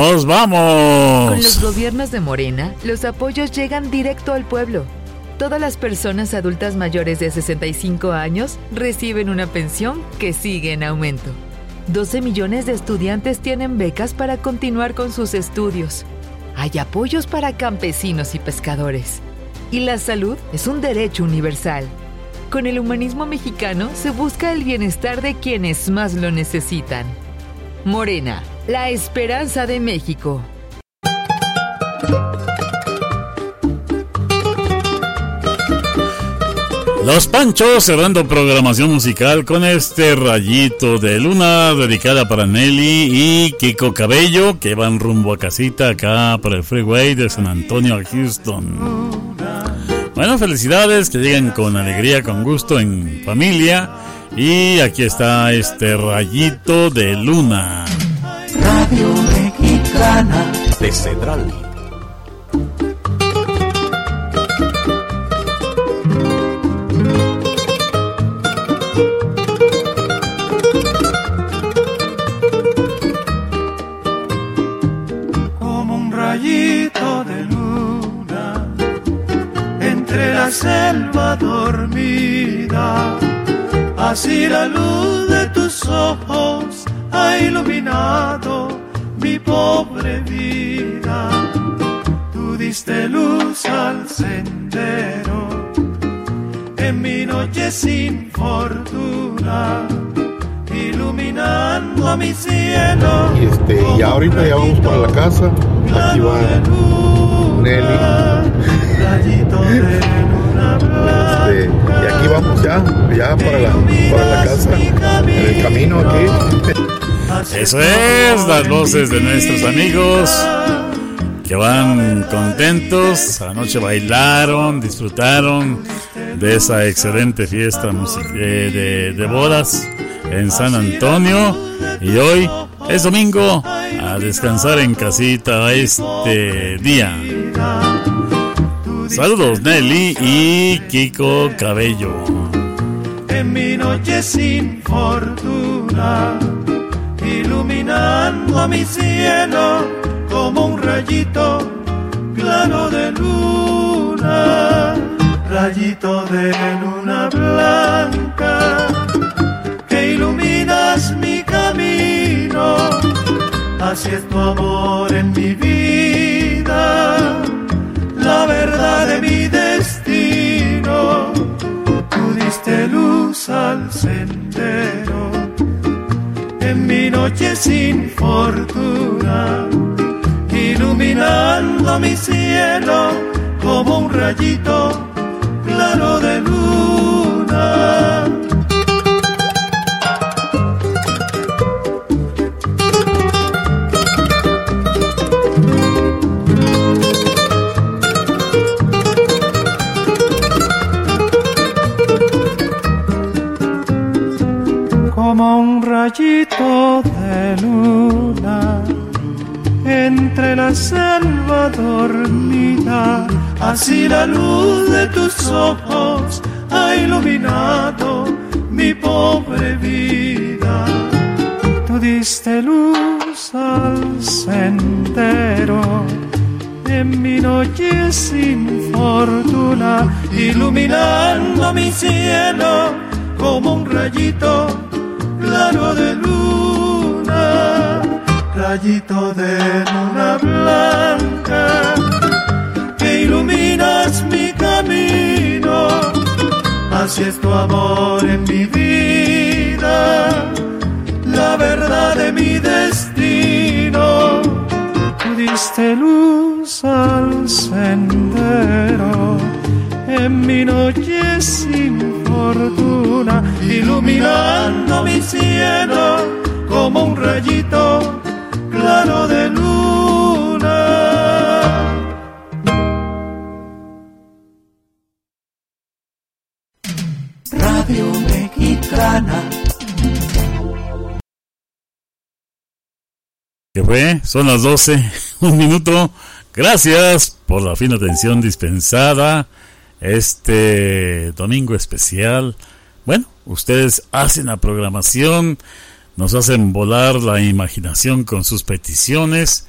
¡Nos vamos! Con los gobiernos de Morena, los apoyos llegan directo al pueblo. Todas las personas adultas mayores de 65 años reciben una pensión que sigue en aumento. 12 millones de estudiantes tienen becas para continuar con sus estudios. Hay apoyos para campesinos y pescadores. Y la salud es un derecho universal. Con el humanismo mexicano se busca el bienestar de quienes más lo necesitan. Morena, la esperanza de México. Los Panchos cerrando programación musical con este rayito de luna dedicada para Nelly y Kiko Cabello que van rumbo a casita acá por el freeway de San Antonio a Houston. Bueno, felicidades, que lleguen con alegría, con gusto en familia. Y aquí está este rayito de luna. Radio Mexicana de Central. Como un rayito de luna entre la selva dormida. Así la luz de tus ojos ha iluminado mi pobre vida. Tú diste luz al sendero en mi noche sin fortuna, iluminando mi cielo. Y este, y ahorita ya vamos para la casa. Aquí va Nelly. Este, y aquí vamos ya, ya para la, para la casa, en el camino aquí. Eso es, las voces de nuestros amigos que van contentos. Anoche bailaron, disfrutaron de esa excelente fiesta eh, de, de bodas en San Antonio. Y hoy es domingo a descansar en casita este día. Saludos Nelly y Kiko Cabello. en mi noche sin fortuna, iluminando mi cielo como un rayito claro de luna, rayito de luna blanca que iluminas mi camino, así es tu amor en mi vida, la verdad de mi destino. Tú diste luz al sendero. en mi noche sin fortuna, iluminando mi cielo como un rayito claro de luna. Un rayito de luna entre la selva dormida. Así la luz de tus ojos ha iluminado mi pobre vida. Tú diste luz al sendero en mi noche sin fortuna, iluminando mi cielo como un rayito claro de luna, rayito de luna blanca, que iluminas mi camino, así es tu amor en mi vida, la verdad de mi destino, tú diste luz al sendero en mi noche sin fortuna, iluminando mi cielo como un rayito claro de luna. Radio Mexicana. ¿Qué fue? Son las 12, un minuto. Gracias por la fina atención dispensada. Este domingo especial. Bueno, ustedes hacen la programación, nos hacen volar la imaginación con sus peticiones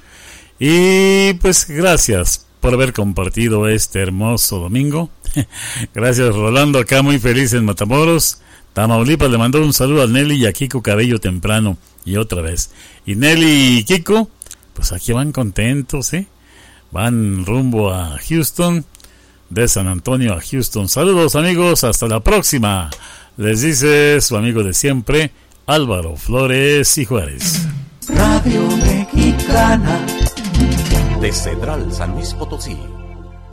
Y pues gracias por haber compartido este hermoso domingo. gracias Rolando, acá muy feliz en Matamoros. Tamaulipas le mandó un saludo a Nelly y a Kiko Cabello temprano y otra vez. Y Nelly y Kiko, pues aquí van contentos, ¿eh? Van rumbo a Houston, de San Antonio a Houston. Saludos amigos, hasta la próxima. Les dice su amigo de siempre, Álvaro Flores y Juárez. Radio Mexicana de Central San Luis Potosí